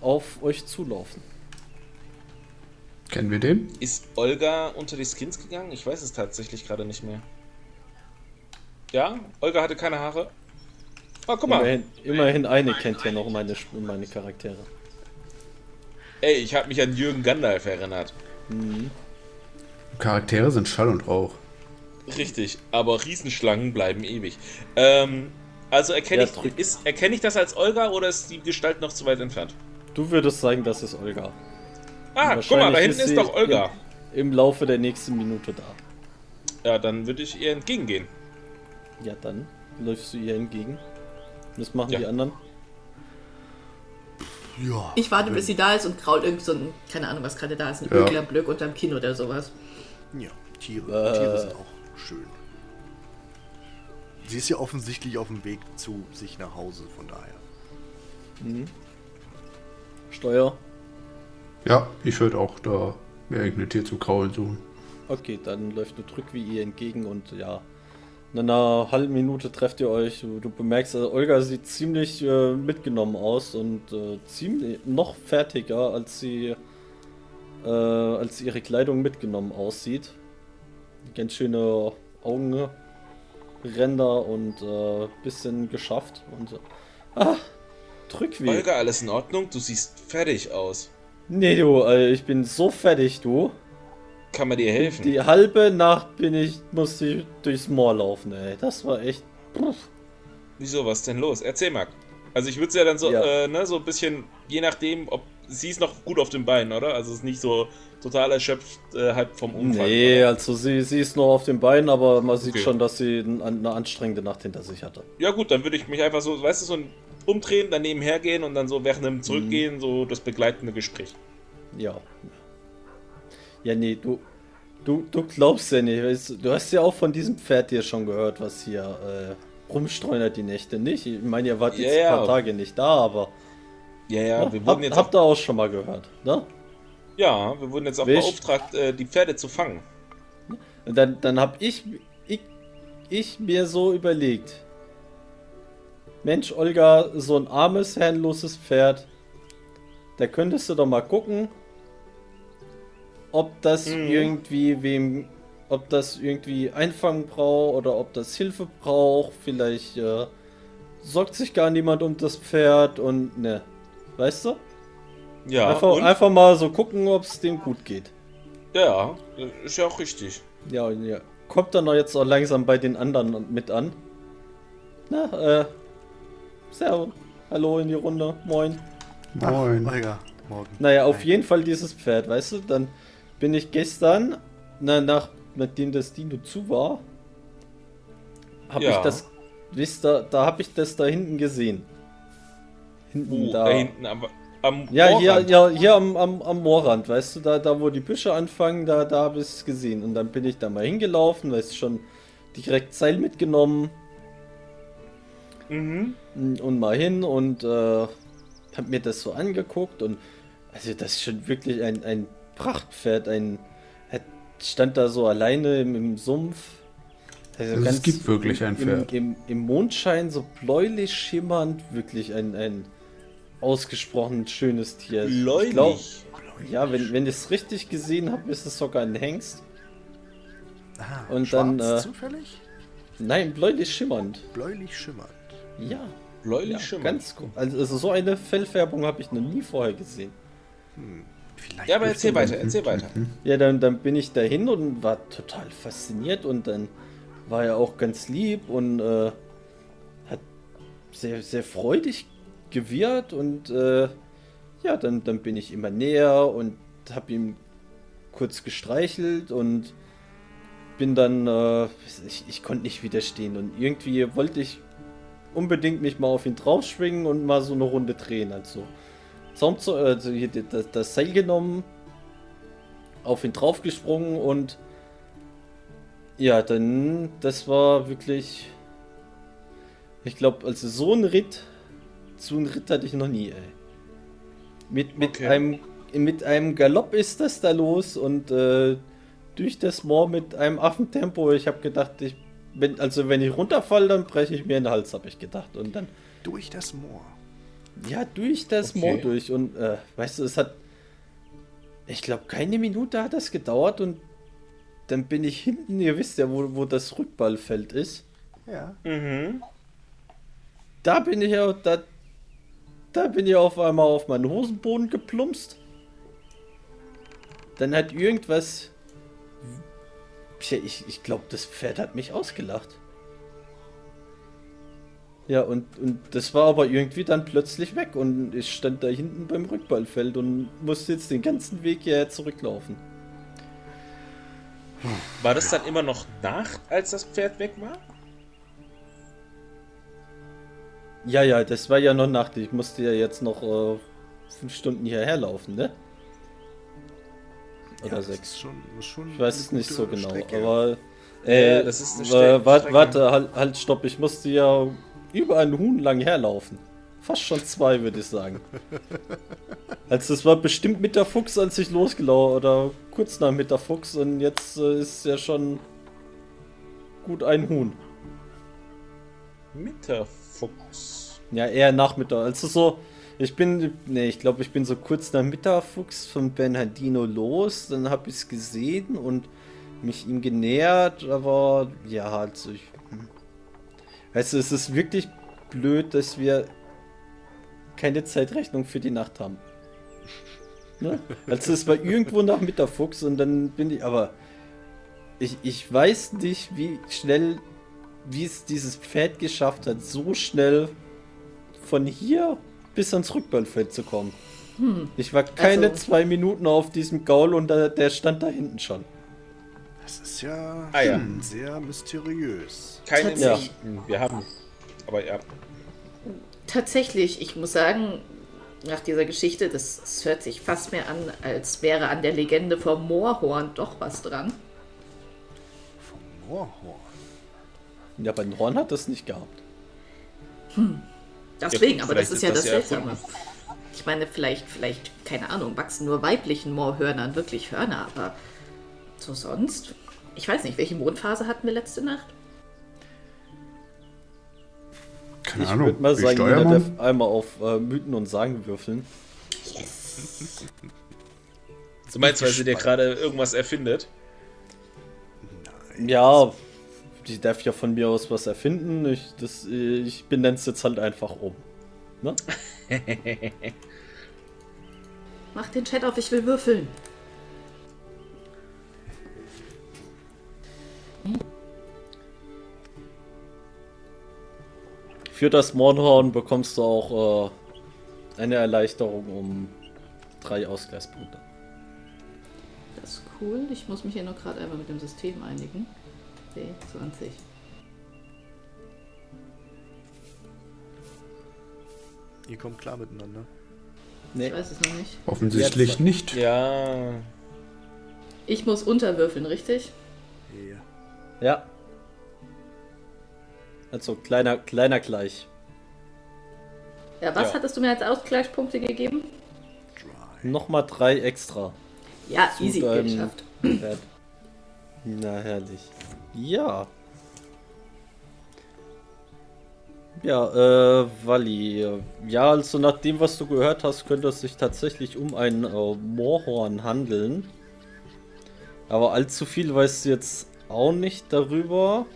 auf euch zulaufen. Kennen wir den? Ist Olga unter die Skins gegangen? Ich weiß es tatsächlich gerade nicht mehr. Ja, Olga hatte keine Haare. Ah, guck mal. Immerhin, immerhin eine kennt ja noch meine, meine Charaktere. Ey, ich habe mich an Jürgen Gandalf erinnert. Charaktere sind Schall und Rauch. Richtig, aber Riesenschlangen bleiben ewig. Ähm, also erkenne Ja, ich, ist, erkenne ich das als Olga oder ist die Gestalt noch zu weit entfernt? Du würdest sagen, das ist Olga. Ah, guck mal, da hinten ist ist doch Olga. Im, Im Laufe der nächsten Minute da. Ja, dann würde ich ihr entgegengehen. Ja, dann läufst du ihr entgegen. Was machen Ja. die anderen? Ja. Ich warte, bis sie da ist und kraul irgend so ein, keine Ahnung, was gerade da ist, ein Ja. Öglerblöck unterm Kinn oder sowas. Ja, Tiere. Äh. Tiere sind auch schön. Sie ist ja offensichtlich auf dem Weg zu sich nach Hause, von daher. Steuer. Ja, ich würde auch da mir irgendein Tier zum Kraulen suchen. Okay, dann läuft du drück wie ihr entgegen und ja. In einer halben Minute trefft ihr euch. Du, du bemerkst, also Olga sieht ziemlich äh, mitgenommen aus und äh, ziemlich noch fertiger, als sie äh, als ihre Kleidung mitgenommen aussieht. Ganz schöne Augenränder und äh, bisschen geschafft und so. Ah, drück wie. Olga, alles in Ordnung? Du siehst fertig aus. Nee, du, äh, ich bin so fertig, du. Kann man dir helfen? Die halbe Nacht bin ich, musste ich durchs Moor laufen, ey. Das war echt. Puh. Wieso, was denn los? Erzähl mal. Also ich würde ja dann so, Ja. Äh, ne, so ein bisschen, je nachdem, ob sie ist noch gut auf den Beinen, oder? Also es ist nicht so total erschöpft, äh, halb vom Unfall. Nee, oder? also sie, sie ist noch auf den Beinen, aber man sieht Okay. schon, dass sie ein- eine anstrengende Nacht hinter sich hatte. Ja gut, dann würde ich mich einfach so, weißt du, so ein umdrehen, daneben hergehen und dann so während dem Zurückgehen so das begleitende Gespräch. Ja. Ja, nee, du. Du, du glaubst ja nicht. weißt du, hast ja auch von diesem Pferd hier schon gehört, was hier äh, rumstreunert die Nächte, nicht? Ich meine, ihr wart Ja, jetzt ein ja. paar Tage nicht da, aber. Ja, ja, Ja, wir hab, wurden jetzt habt auch, ihr auch schon mal gehört, ne? ja, wir wurden jetzt auch Wisch. beauftragt, äh, die Pferde zu fangen. Und dann, dann hab ich, ich, ich mir so überlegt. Mensch, Olga, so ein armes, herrenloses Pferd. Da könntest du doch mal gucken, ob das Mhm. irgendwie wem, ob das irgendwie Einfang braucht oder ob das Hilfe braucht. Vielleicht äh, sorgt sich gar niemand um das Pferd und ne. Weißt du? Ja, einfach, und? einfach mal so gucken, ob es dem gut geht. ja, ist ja auch richtig. Ja, und ja. Kommt dann noch jetzt auch langsam bei den anderen mit an. Na, äh. Servus. Hallo in die Runde. Moin. Moin. Olga, morgen. Naja, auf jeden Fall dieses Pferd, weißt du? Dann bin ich gestern, na, nach, nachdem das Dino zu war, habe Ja. ich das, wisst ihr, da habe ich das da hinten gesehen. Hinten Uh, da. da hinten am, am Ja, hier, Moorrand. ja, hier am, am, am Moorrand, weißt du, da, da wo die Büsche anfangen, da, da habe ich es gesehen. Und dann bin ich da mal hingelaufen, weißt du, schon direkt Seil mitgenommen Mhm. und mal hin und äh, hab mir das so angeguckt und also das ist schon wirklich ein, ein Prachtpferd, ein er stand da so alleine im, im Sumpf. Also Also es gibt wirklich ein im, Pferd. Im, Im Mondschein so bläulich schimmernd, wirklich ein, ein ausgesprochen schönes Tier. Ich Bläulich. glaub, ja, wenn, wenn ich es richtig gesehen habe, ist es sogar ein Hengst. Ah, Und schwarz dann, äh, zufällig? Nein, bläulich schimmernd. Bläulich schimmernd. Ja, Bläulich ja schimmernd. ganz cool. Also, also so eine Fellfärbung habe ich noch nie vorher gesehen. Vielleicht Ja, aber erzähl weiter, erzähl weiter. Ja, dann, dann bin ich dahin und war total fasziniert und dann war er auch ganz lieb und äh, hat sehr, sehr freudig gewirrt und äh, ja, dann, dann bin ich immer näher und habe ihm kurz gestreichelt und bin dann, äh, ich, ich konnte nicht widerstehen und irgendwie wollte ich unbedingt mich mal auf ihn draufschwingen und mal so eine Runde drehen. Also, Zaum zu, also hier das, das Seil genommen, auf ihn draufgesprungen und ja, dann, das war wirklich, ich glaube, also so ein Ritt, so ein Ritt hatte ich noch nie, ey. Mit, mit, Okay. einem, mit einem Galopp ist das da los und äh, durch das Moor mit einem Affentempo. Ich habe gedacht, ich, wenn, also wenn ich runterfalle, dann breche ich mir den Hals, habe ich gedacht. Und dann Durch das Moor. ja, durch das Okay. Moor durch. Und äh, weißt du, es hat. Ich glaube, keine Minute hat das gedauert und dann bin ich hinten, ihr wisst ja, wo, wo das Rückballfeld ist. Ja. Mhm. Da bin ich ja, da, da bin ich auf einmal auf meinen Hosenboden geplumpst. Dann hat irgendwas. Ich, ich glaube, das Pferd hat mich ausgelacht. Ja, und, und das war aber irgendwie dann plötzlich weg und ich stand da hinten beim Rückballfeld und musste jetzt den ganzen Weg hierher zurücklaufen. War das dann immer noch Nacht, als das Pferd weg war? Ja, ja, das war ja noch Nacht. Ich musste ja jetzt noch äh, fünf Stunden hierher laufen, ne? Oder ja, sechs. Schon, schon Ich weiß es nicht so genau, Strecke. aber. Äh, Ja, das ist eine warte, warte, halt, halt, stopp. Ich musste ja über einen Huhn lang herlaufen. Fast schon zwei, würde ich sagen. Also, es war bestimmt mit der Fuchs, als ich losgelaufen oder kurz nach mit der Fuchs und jetzt äh, ist ja schon gut ein Huhn. Mitterfuchs. Ja, eher Nachmittag. Also so, ich bin, nee, ich glaube, ich bin so kurz nach Mittagfuchs von Bernardino los, dann habe ich es gesehen und mich ihm genähert, aber ja, also ich. hm. Weißt du, es ist wirklich blöd, dass wir keine Zeitrechnung für die Nacht haben. Ne? Also es war irgendwo nach Mittagfuchs und dann bin ich, aber ich, ich weiß nicht, wie schnell, wie es dieses Pferd geschafft hat, so schnell von hier bis ans Rückballfeld zu kommen. Ich war keine Also- zwei Minuten auf diesem Gaul und der, der stand da hinten schon. Das ist ja, Ah, ja. hm, sehr mysteriös. Keine Tatsächlich. Minuten. Wir haben. Aber ja. Tatsächlich, ich muss sagen, nach dieser Geschichte, das, das hört sich fast mehr an, als wäre an der Legende vom Moorhorn doch was dran. Vom Moorhorn. Ja, aber ein Horn hat das nicht gehabt. Deswegen, gut, aber das ist ja das das ja Seltsame. Ich meine, vielleicht, vielleicht, keine Ahnung, wachsen nur weiblichen Moorhörnern wirklich Hörner, aber so sonst. Ich weiß nicht, welche Mondphase hatten wir letzte Nacht? Keine Ich Ahnung. würde mal sagen, jeder darf einmal auf äh, Mythen und Sagen würfeln. Yes. Du meinst, weil sie dir gerade irgendwas erfindet? Ja, die darf ja von mir aus was erfinden. Ich, das, ich benenne es jetzt halt einfach um. Ne? Mach den Chat auf, ich will würfeln. Für das Mornhorn bekommst du auch äh, eine Erleichterung um drei Ausgleichspunkte. Das ist cool. Ich muss mich hier nur gerade einmal mit dem System einigen. D20. Ihr kommt klar miteinander. Nee. Ich weiß es noch nicht. Offensichtlich Jetzt- nicht. Ja. Ich muss unterwürfeln, richtig? Ja. Ja. Also kleiner, kleiner gleich. Ja, was Ja. hattest du mir als Ausgleichspunkte gegeben? Dry. Nochmal drei extra. Ja, Zu easy geschafft. Na herrlich. Ja. Ja, äh, Wally. Ja, also nach dem, was du gehört hast, könnte es sich tatsächlich um ein äh, Moorhorn handeln. Aber allzu viel weißt du jetzt auch nicht darüber.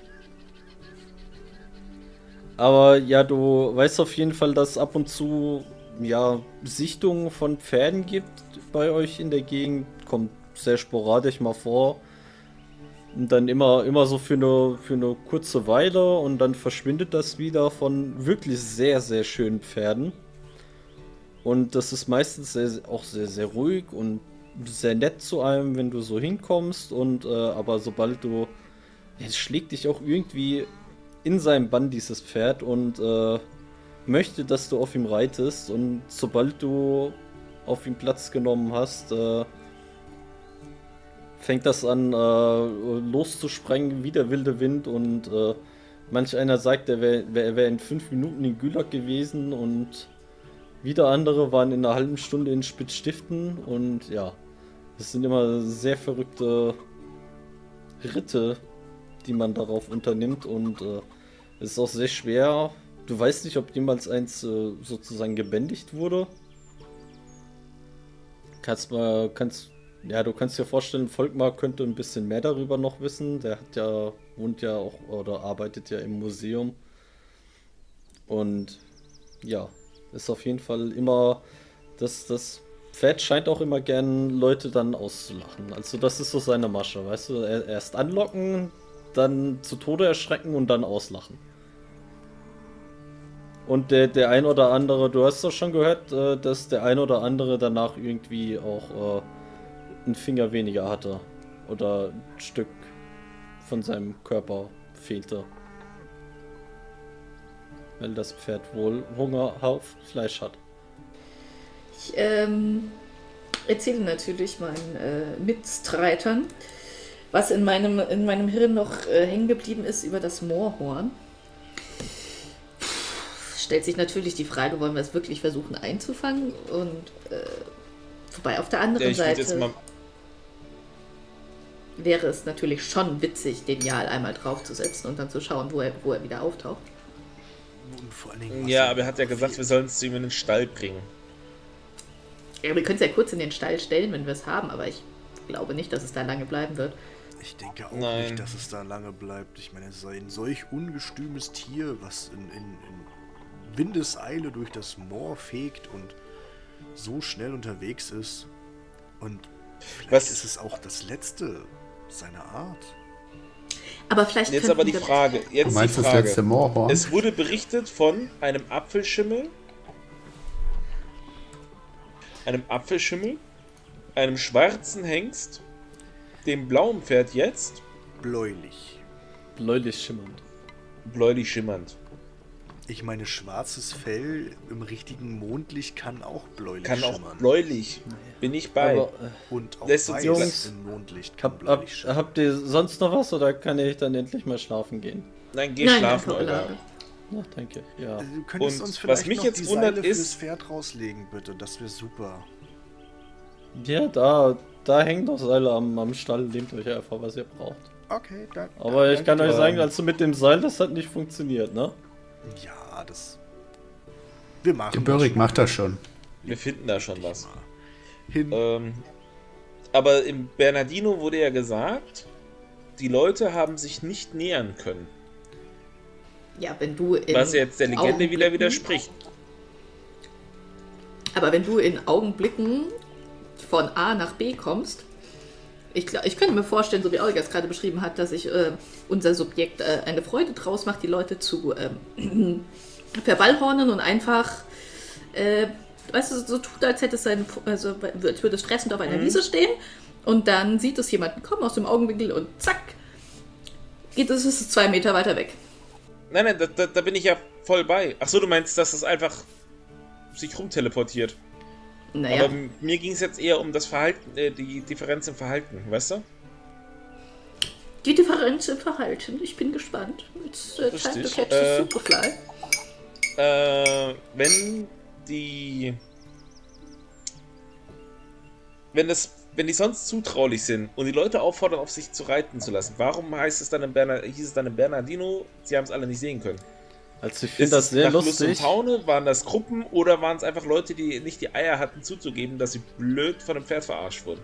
Aber ja, du weißt auf jeden Fall, dass es ab und zu ja, Sichtungen von Pferden gibt bei euch in der Gegend. Kommt sehr sporadisch mal vor. Und dann immer, immer so für eine, für eine kurze Weile und dann verschwindet das wieder von wirklich sehr, sehr schönen Pferden. Und das ist meistens sehr, auch sehr, sehr ruhig und sehr nett zu einem, wenn du so hinkommst. Und äh, aber sobald du. Es schlägt dich auch irgendwie in seinem Bann, dieses Pferd, und äh, möchte, dass du auf ihm reitest. Und sobald du auf ihm Platz genommen hast, äh, fängt das an äh, loszusprengen wie der wilde Wind und äh, manch einer sagt, er wäre wär, wär in fünf Minuten in Gülag gewesen und wieder andere waren in einer halben Stunde in Spitzstiften und ja, es sind immer sehr verrückte Ritte, die man darauf unternimmt und äh, es ist auch sehr schwer. Du weißt nicht, ob jemals eins äh, sozusagen gebändigt wurde. Kannst mal, kannst ja, du kannst dir vorstellen, Volkmar könnte ein bisschen mehr darüber noch wissen. Der hat ja, wohnt ja auch oder arbeitet ja im Museum. Und ja, ist auf jeden Fall immer, das, das Pferd scheint auch immer gern Leute dann auszulachen. Also das ist so seine Masche, weißt du? Erst anlocken, dann zu Tode erschrecken und dann auslachen. Und der, der ein oder andere, du hast doch schon gehört, äh, dass der ein oder andere danach irgendwie auch äh, einen Finger weniger hatte. Oder ein Stück von seinem Körper fehlte. Weil das Pferd wohl Hunger auf Fleisch hat. Ich ähm, erzähle natürlich meinen äh, Mitstreitern, was in meinem, in meinem Hirn noch äh, hängen geblieben ist über das Moorhorn. Stellt sich natürlich die Frage, wollen wir es wirklich versuchen einzufangen? Und äh, wobei auf der anderen ja, Seite wäre es natürlich schon witzig, den Jal einmal draufzusetzen und dann zu schauen, wo er, wo er wieder auftaucht. ja, aber er hat ja gesagt, wir sollen es zu ihm in den Stall bringen. Ja, wir können es ja kurz in den Stall stellen, wenn wir es haben, aber ich glaube nicht, dass es da lange bleiben wird. Ich denke auch Nein. nicht, dass es da lange bleibt. Ich meine, es ist ein solch ungestümes Tier, was in, in, in Windeseile durch das Moor fegt und so schnell unterwegs ist. Und vielleicht was? ist es auch das letzte seine Art. Aber vielleicht jetzt aber die Frage, jetzt du meinst die Frage. Das letzte Moorhorn? Es wurde berichtet von einem Apfelschimmel, einem Apfelschimmel, einem schwarzen Hengst, dem blauen Pferd jetzt. Bläulich. Bläulich schimmernd. Bläulich schimmernd. Ich meine, schwarzes Fell im richtigen Mondlicht kann auch bläulich Kann auch bläulich. Bin ich bei. Aber, äh, und auch Lässt weiß Jungs, im Mondlicht kann hab, hab, Habt ihr sonst noch was oder kann ich dann endlich mal schlafen gehen? Nein, geh Nein, schlafen, Alter. Ach, danke. Ja. Also, du könntest und uns vielleicht was mich noch jetzt die wundert Seile ist, fürs Pferd rauslegen, bitte. Das wäre super. Ja, da, da hängen doch Seile am, am Stall. Nehmt euch einfach, was ihr braucht. Okay, danke. Aber ich kann euch sagen, also mit dem Seil, das hat nicht funktioniert, ne? Ja, das. Wir machen Gebirrig macht das schon. Wir finden da schon was. Ähm, aber im Bernardino wurde ja gesagt, die Leute haben sich nicht nähern können. Ja, wenn du in Was jetzt der Legende wieder widerspricht. Aber wenn du in Augenblicken von A nach B kommst, ich, ich könnte mir vorstellen, so wie Olga es gerade beschrieben hat, dass sich äh, unser Subjekt äh, eine Freude draus macht, die Leute zu ähm, verballhornen und einfach, äh, weißt du, so tut, als hätte es sein, also als würde es fressend auf einer mhm. Wiese stehen und dann sieht es jemanden kommen aus dem Augenwinkel und zack, geht es, ist es zwei Meter weiter weg. Nein, nein, da, da, da bin ich ja voll bei. Achso, du meinst, dass es einfach sich rumteleportiert. Naja. Aber mir ging es jetzt eher um das Verhalten, äh, die Differenz im Verhalten, weißt du? Die Differenz im Verhalten, ich bin gespannt. It's uh, time to catch äh, the Superfly. Äh, wenn die. Wenn das. Wenn die sonst zutraulich sind und die Leute auffordern, auf sich zu reiten zu lassen, warum heißt es dann im Bernard, hieß es dann im Bernardino, sie haben es alle nicht sehen können? Also ich finde das sehr nach Lust und lustig. Laune? Waren das Gruppen oder waren es einfach Leute, die nicht die Eier hatten zuzugeben, dass sie blöd von dem Pferd verarscht wurden?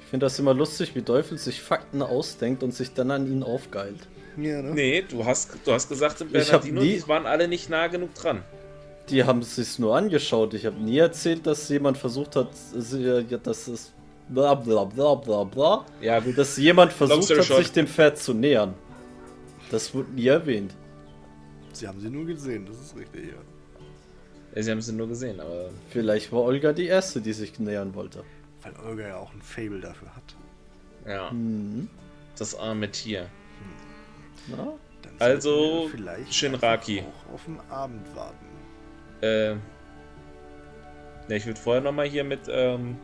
Ich finde das immer lustig, wie Teufel sich Fakten ausdenkt und sich dann an ihnen aufgeilt. Ja, ne? Nee, du hast, du hast gesagt, im Bernardino, nie- die waren alle nicht nah genug dran. Die haben es sich nur angeschaut. Ich habe nie erzählt, dass jemand versucht hat, ja, dass es bla bla bla bla bla, Ja, gut. dass jemand versucht hat, short. sich dem Pferd zu nähern. Das wurde nie erwähnt. Sie haben sie nur gesehen, das ist richtig, ja. Ja, sie haben es nur gesehen, aber Vielleicht war Olga die Erste, die sich nähern wollte. Weil Olga ja auch ein Fable dafür hat. ja, Mhm. das arme Tier. Na? Dann Also, wir vielleicht Shinraki. auch auf den Abend warten. Äh, ja, ich würde vorher nochmal hier mit ähm,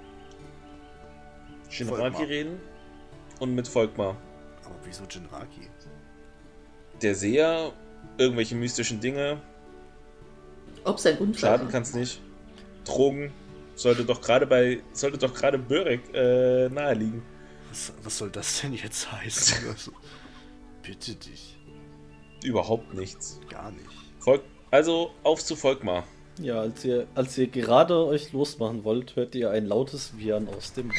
Shinraki Volkmar. reden und mit Volkmar. Aber wieso Jinraki? Der Seher, irgendwelche mystischen Dinge, Ob sein Unfall. schaden kann's nicht. Drogen sollte doch gerade bei, sollte doch gerade Börek äh, naheliegen. Was, was soll das denn jetzt heißen? Also, bitte dich. Überhaupt nichts. Gar nicht. Volk, also auf zu Volkmar. Ja, als ihr, als ihr gerade euch losmachen wollt, hört ihr ein lautes Wiehern aus dem.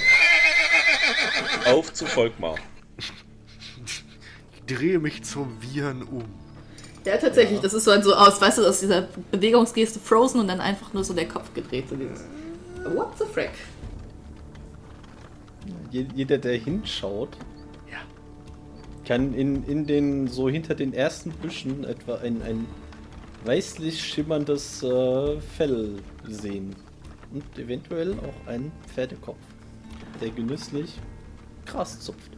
Auf zu Volkmar. Ich drehe mich zum Viren um. Ja, tatsächlich, das ist so, ein, so aus, weißt du, aus dieser Bewegungsgeste Frozen und dann einfach nur so der Kopf gedreht. So dieses, What the frick? Je- Jeder, der hinschaut, Ja. kann in, in den, so hinter den ersten Büschen etwa ein, ein weißlich schimmerndes äh, Fell sehen. Und eventuell auch einen Pferdekopf, der genüsslich Gras zupft.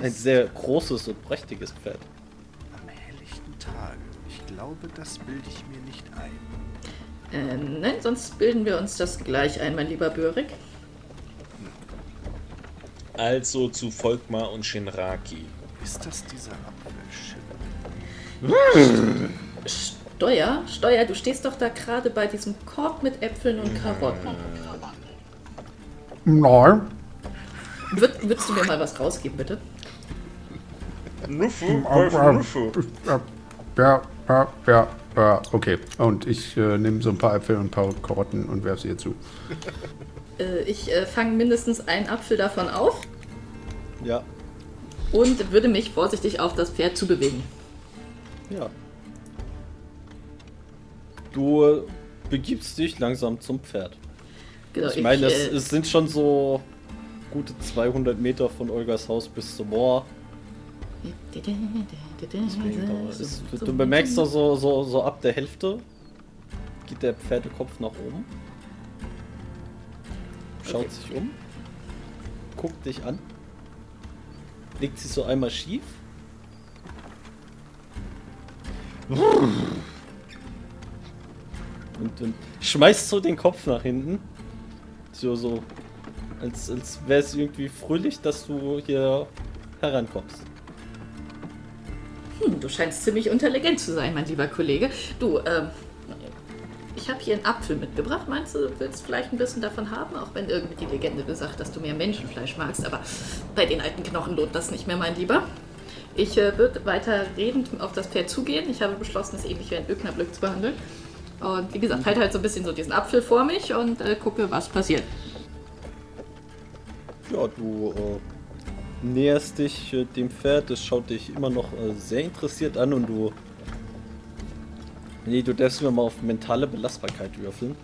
Ein sehr großes und prächtiges Pferd. am helllichten Tage. Ich glaube, das bilde ich mir nicht ein. Äh, nein, sonst bilden wir uns das gleich ein, mein lieber Börik. Also zu Volkmar und Shinraki. Ist das dieser Apfelschimmel? Steuer, Steuer, du stehst doch da gerade bei diesem Korb mit Äpfeln und Karotten. Nein. Würd, würdest du mir mal was rausgeben, bitte? Nufu, Ähm, Ja, ja, ja, ja, okay. Und ich äh, nehme so ein paar Äpfel und ein paar Karotten und werfe sie ihr zu. Äh, ich äh, fange mindestens einen Apfel davon auf Ja, und würde mich vorsichtig auf das Pferd zubewegen. ja. Du äh, begibst dich langsam zum Pferd. Genau, Ich meine, es, äh, es sind schon so gute 200 Meter von Olgas Haus bis zum Moor. Es, du bemerkst doch so, so, so ab der Hälfte geht der Pferdekopf nach oben. Schaut Okay. sich um. Guckt dich an. Legt sich so einmal schief. Und, und schmeißt so den Kopf nach hinten. So, so. Als, als wäre es irgendwie fröhlich, dass du hier herankommst. Hm, du scheinst ziemlich intelligent zu sein, mein lieber Kollege. Du, ähm, ich habe hier einen Apfel mitgebracht. Meinst du, du willst vielleicht ein bisschen davon haben? Auch wenn irgendwie die Legende besagt, dass du mehr Menschenfleisch magst. Aber bei den alten Knochen lohnt das nicht mehr, mein Lieber. Ich äh, würde weiter redend auf das Pferd zugehen. Ich habe beschlossen, es ähnlich wie ein Öknerblöck zu behandeln. Und wie gesagt, halte halt so ein bisschen so diesen Apfel vor mich und äh, gucke, was passiert. Ja, du äh, näherst dich äh, dem Pferd, es schaut dich immer noch äh, sehr interessiert an und du. Nee, du darfst mir mal auf mentale Belastbarkeit würfeln.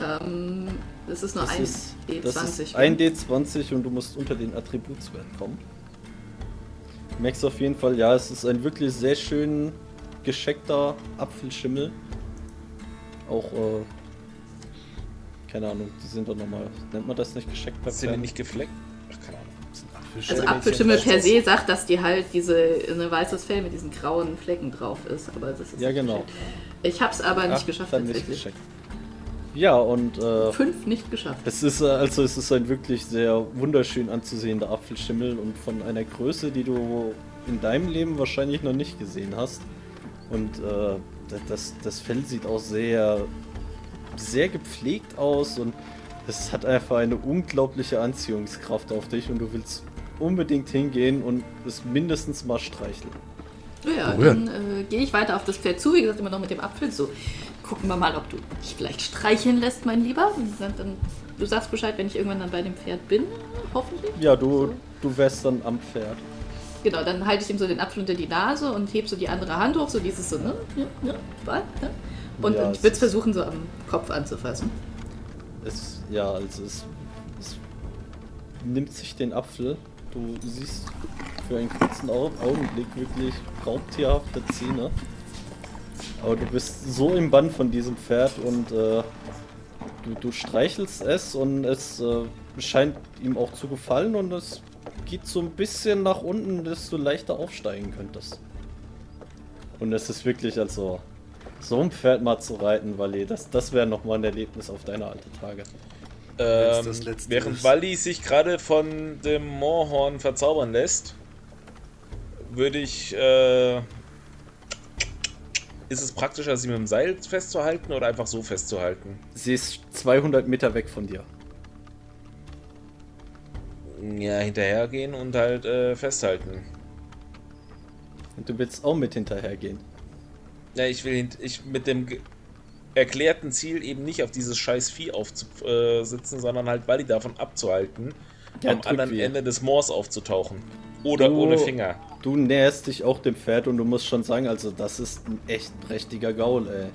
Ähm, das ist nur Das ein ist, D20. das ist ein D20 und du musst unter den Attributswert kommen. Du merkst auf jeden Fall, ja, es ist ein wirklich sehr schön gescheckter Apfelschimmel. Auch, äh, keine Ahnung, die sind doch nochmal, nennt man das nicht gescheckt Sind die nicht gefleckt? Also Apfelschimmel. Per se sagt, dass die halt diese ein weißes Fell mit diesen grauen Flecken drauf ist. Aber das ist Ja, nicht genau. Ich habe es aber nicht Ach, geschafft nicht tatsächlich. gescheckt. Ja, und äh, Fünf nicht geschafft. es ist äh, also es ist ein wirklich sehr wunderschön anzusehender Apfelschimmel und von einer Größe, die du in deinem Leben wahrscheinlich noch nicht gesehen hast. Und äh, das, das Fell sieht auch sehr, sehr gepflegt aus und es hat einfach eine unglaubliche Anziehungskraft auf dich und du willst unbedingt hingehen und es mindestens mal streicheln. Ja, Berühren. dann äh, gehe ich weiter auf das Pferd zu, wie gesagt, immer noch mit dem Apfel. So, gucken wir mal, ob du dich vielleicht streicheln lässt, mein Lieber. Dann, dann, du sagst Bescheid, wenn ich irgendwann dann bei dem Pferd bin, hoffentlich. Ja, du, du wärst dann am Pferd. Genau, dann halte ich ihm so den Apfel unter die Nase und heb so die andere Hand hoch, so dieses so, ne? Ja, ja, ne? Und, Ja, und ich es würde es versuchen, so am Kopf anzufassen. Es, ja, also es, es nimmt sich den Apfel. Du siehst für einen kurzen Au Augenblick wirklich raubtierhafte Zähne. Aber du bist so im Bann von diesem Pferd und äh, du, du streichelst es und es äh, scheint ihm auch zu gefallen und es geht so ein bisschen nach unten, dass du leichter aufsteigen könntest. Und es ist wirklich also so ein Pferd mal zu reiten, Wally, das, das wäre nochmal ein Erlebnis auf deine alte Tage. Ähm, das letzte während ist. Wally sich gerade von dem Moorhorn verzaubern lässt, würde ich. Äh, ist es praktischer, sie mit dem Seil festzuhalten oder einfach so festzuhalten? Sie ist 200 Meter weg von dir. Ja, hinterhergehen und halt äh, festhalten. Und du willst auch mit hinterhergehen. Ja, ich will ich mit dem erklärten Ziel eben nicht auf dieses scheiß Vieh aufzusitzen, sondern halt Wally davon abzuhalten, Ja, am anderen wie. Ende des Moors aufzutauchen. Oder Du- ohne Finger. Du näherst dich auch dem Pferd und du musst schon sagen, also das ist ein echt prächtiger Gaul, ey.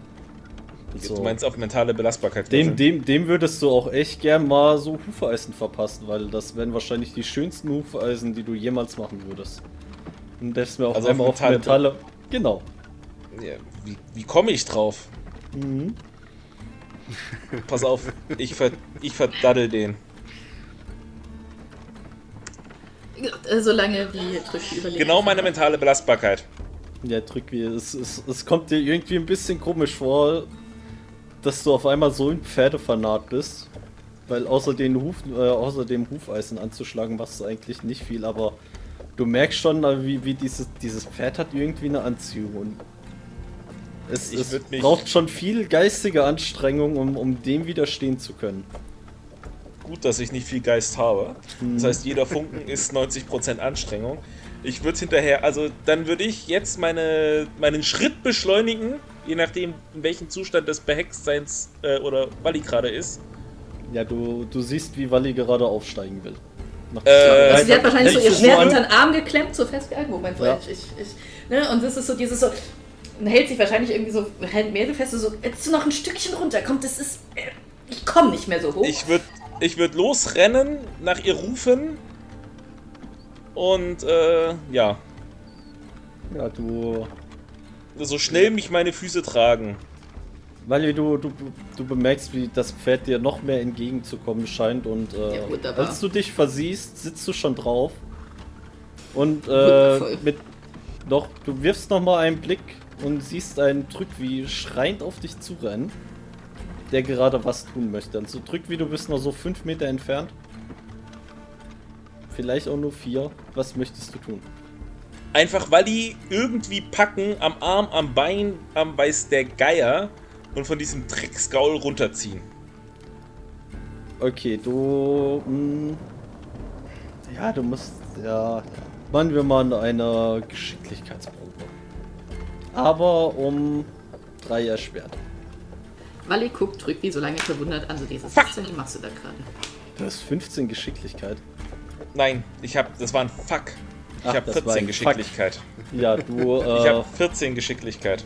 Also, Du meinst auf mentale Belastbarkeit. dem, dem, dem würdest du auch echt gern mal so Hufeisen verpassen, weil das wären wahrscheinlich die schönsten Hufeisen, die du jemals machen würdest. Und das ist mir auch Also auf einmal auf Metall- Metalle. Genau. Ja, wie wie komme ich drauf? Mhm. Pass auf, ich, ver ich verdaddel den. Äh, Solange wie Trüffi überlebt. Genau meine mentale Belastbarkeit. Ja, drück wie. Es, es, es kommt dir irgendwie ein bisschen komisch vor, dass du auf einmal so ein Pferdefanat bist. Weil außer, den Huf, äh, außer dem Hufeisen anzuschlagen machst du eigentlich nicht viel, aber du merkst schon, äh, wie, wie dieses, dieses Pferd hat irgendwie eine Anziehung. Und es, Ich es braucht schon viel geistige Anstrengung, um, um dem widerstehen zu können. Gut, dass ich nicht viel Geist habe. Das heißt, jeder Funken ist 90% Anstrengung. Ich würde hinterher, also dann würde ich jetzt meine, meinen Schritt beschleunigen, je nachdem, in welchem Zustand des Behextseins äh, oder Wally gerade ist. Ja, du, du siehst, wie Wally gerade aufsteigen will. Äh, Also sie hat wahrscheinlich so ihr Schwert unter den Arm geklemmt, so festgehalten. Moment, Ja. ich, ich, ich, ne? Und das ist so dieses so, dann hält sich wahrscheinlich irgendwie so, hält Mädel fest, so, jetzt noch ein Stückchen runter, kommt, das ist, äh, ich komme nicht mehr so hoch. Ich würde ich würd losrennen, nach ihr rufen und äh, ja, Ja, du so schnell mich meine Füße tragen. Weil du, du, du bemerkst, wie das Pferd dir noch mehr entgegenzukommen scheint und äh, Ja, als du dich versiehst, sitzt du schon drauf und äh, mit noch, du wirfst noch mal einen Blick und siehst einen Drück wie schreiend auf dich zurennen, der gerade was tun möchte. Also Drück wie du bist noch so fünf Meter entfernt. Vielleicht auch nur vier. Was möchtest du tun? Einfach Wally irgendwie packen, am Arm, am Bein, am weiß der Geier und von diesem Drecksgaul runterziehen. Okay, du. Mh, ja, du musst. Ja, ja. Machen wir mal eine Geschicklichkeitsprobe. Aber um drei erschwert. Wally guckt Trüffi so lange verwundert an, so dieses, was zur Hölle machst du da gerade? Du hast 15 Geschicklichkeit. Nein, ich hab, das war ein Fuck. Ich Ach, hab das war 14 ein Geschicklichkeit. Ja, du. Äh, Ich hab 14 Geschicklichkeit.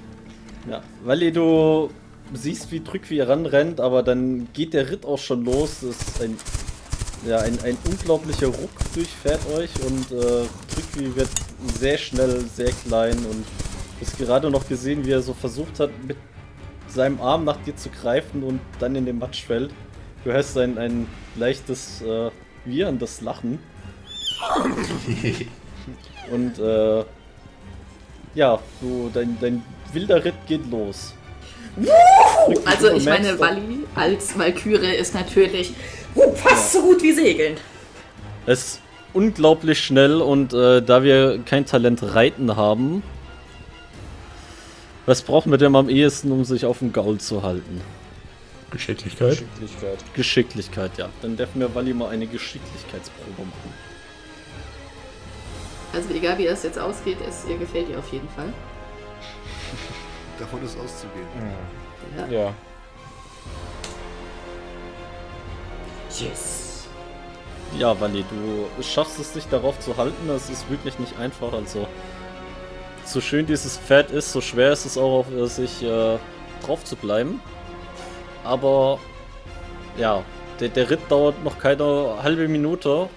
ja, weil du siehst, wie Drück wie er ranrennt, aber dann geht der Ritt auch schon los. Es ist ein. Ja, ein, ein unglaublicher Ruck durchfährt euch und äh, Drückwie wird sehr schnell, sehr klein und du hast gerade noch gesehen, wie er so versucht hat, mit seinem Arm nach dir zu greifen und dann in den Matsch fällt. Du hörst ein, ein leichtes, äh, wieherndes Lachen. und äh, ja, du, dein, dein wilder Ritt geht los. Also ich meine, Wally als Valkyrie ist natürlich uh, fast so gut wie segeln. Es ist unglaublich schnell und äh, da wir kein Talent Reiten haben, was brauchen wir denn am ehesten, um sich auf dem Gaul zu halten? Geschicklichkeit. Geschicklichkeit. Geschicklichkeit, ja. Dann dürfen wir Wally mal eine Geschicklichkeitsprobe machen. Also egal wie das jetzt ausgeht, es ihr gefällt ihr auf jeden Fall. Davon ist auszugehen. Ja. Ja. Yes. Ja, Wally, du schaffst es dich darauf zu halten. Das ist wirklich nicht einfach. Also, so schön dieses Pferd ist, so schwer ist es auch, auf äh, sich äh, drauf zu bleiben. Aber, ja, der, der Ritt dauert noch keine halbe Minute.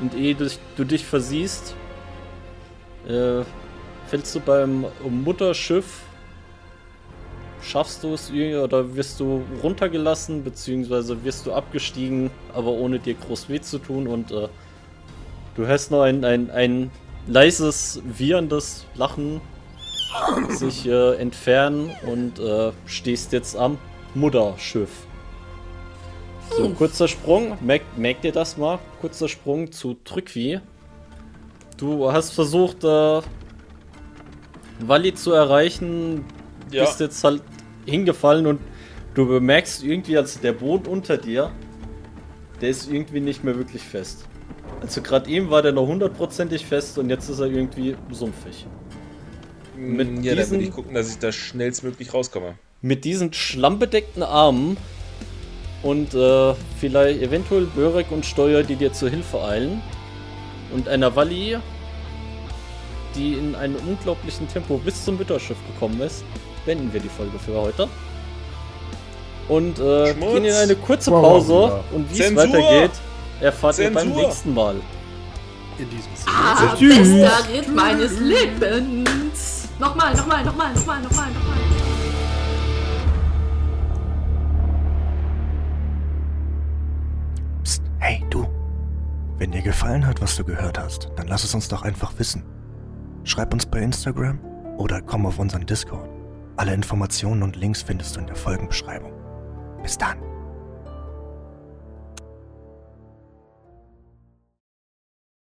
Und ehe du, dich- du dich versiehst, äh, fällst du beim Mutterschiff schaffst du es oder wirst du runtergelassen, beziehungsweise wirst du abgestiegen, aber ohne dir groß weh zu tun und äh, du hörst nur ein, ein, ein leises, wieherndes Lachen sich äh, entfernen und äh, stehst jetzt am Mutterschiff. So, kurzer Sprung, merkt, merkt ihr das mal? Kurzer Sprung zu Trückvi. Du hast versucht, äh, Wally zu erreichen, Ja. bist jetzt halt hingefallen und du bemerkst irgendwie, also der Boden unter dir, der ist irgendwie nicht mehr wirklich fest. Also gerade eben war der noch hundertprozentig fest und jetzt ist er irgendwie sumpfig. Mit Mm, ja, dann diesen- würde ich gucken, dass ich da schnellstmöglich rauskomme. Mit diesen schlammbedeckten Armen und äh, vielleicht eventuell Börek und Steuer, die dir zur Hilfe eilen und einer Walli, die in einem unglaublichen Tempo bis zum Mütterschiff gekommen ist, beenden wir die Folge für heute. Und äh, Schmutz. gehen in eine kurze Wow, Pause ja. und wie es weitergeht, erfahrt ihr beim Zensur. nächsten Mal. In diesem Sinne. Ah, Tschüss. bester Ritt meines Lebens. Nochmal, nochmal, nochmal, nochmal, nochmal, nochmal. Psst, hey du. Wenn dir gefallen hat, was du gehört hast, dann lass es uns doch einfach wissen. Schreib uns bei Instagram oder komm auf unseren Discord. Alle Informationen und Links findest du in der Folgenbeschreibung. Bis dann.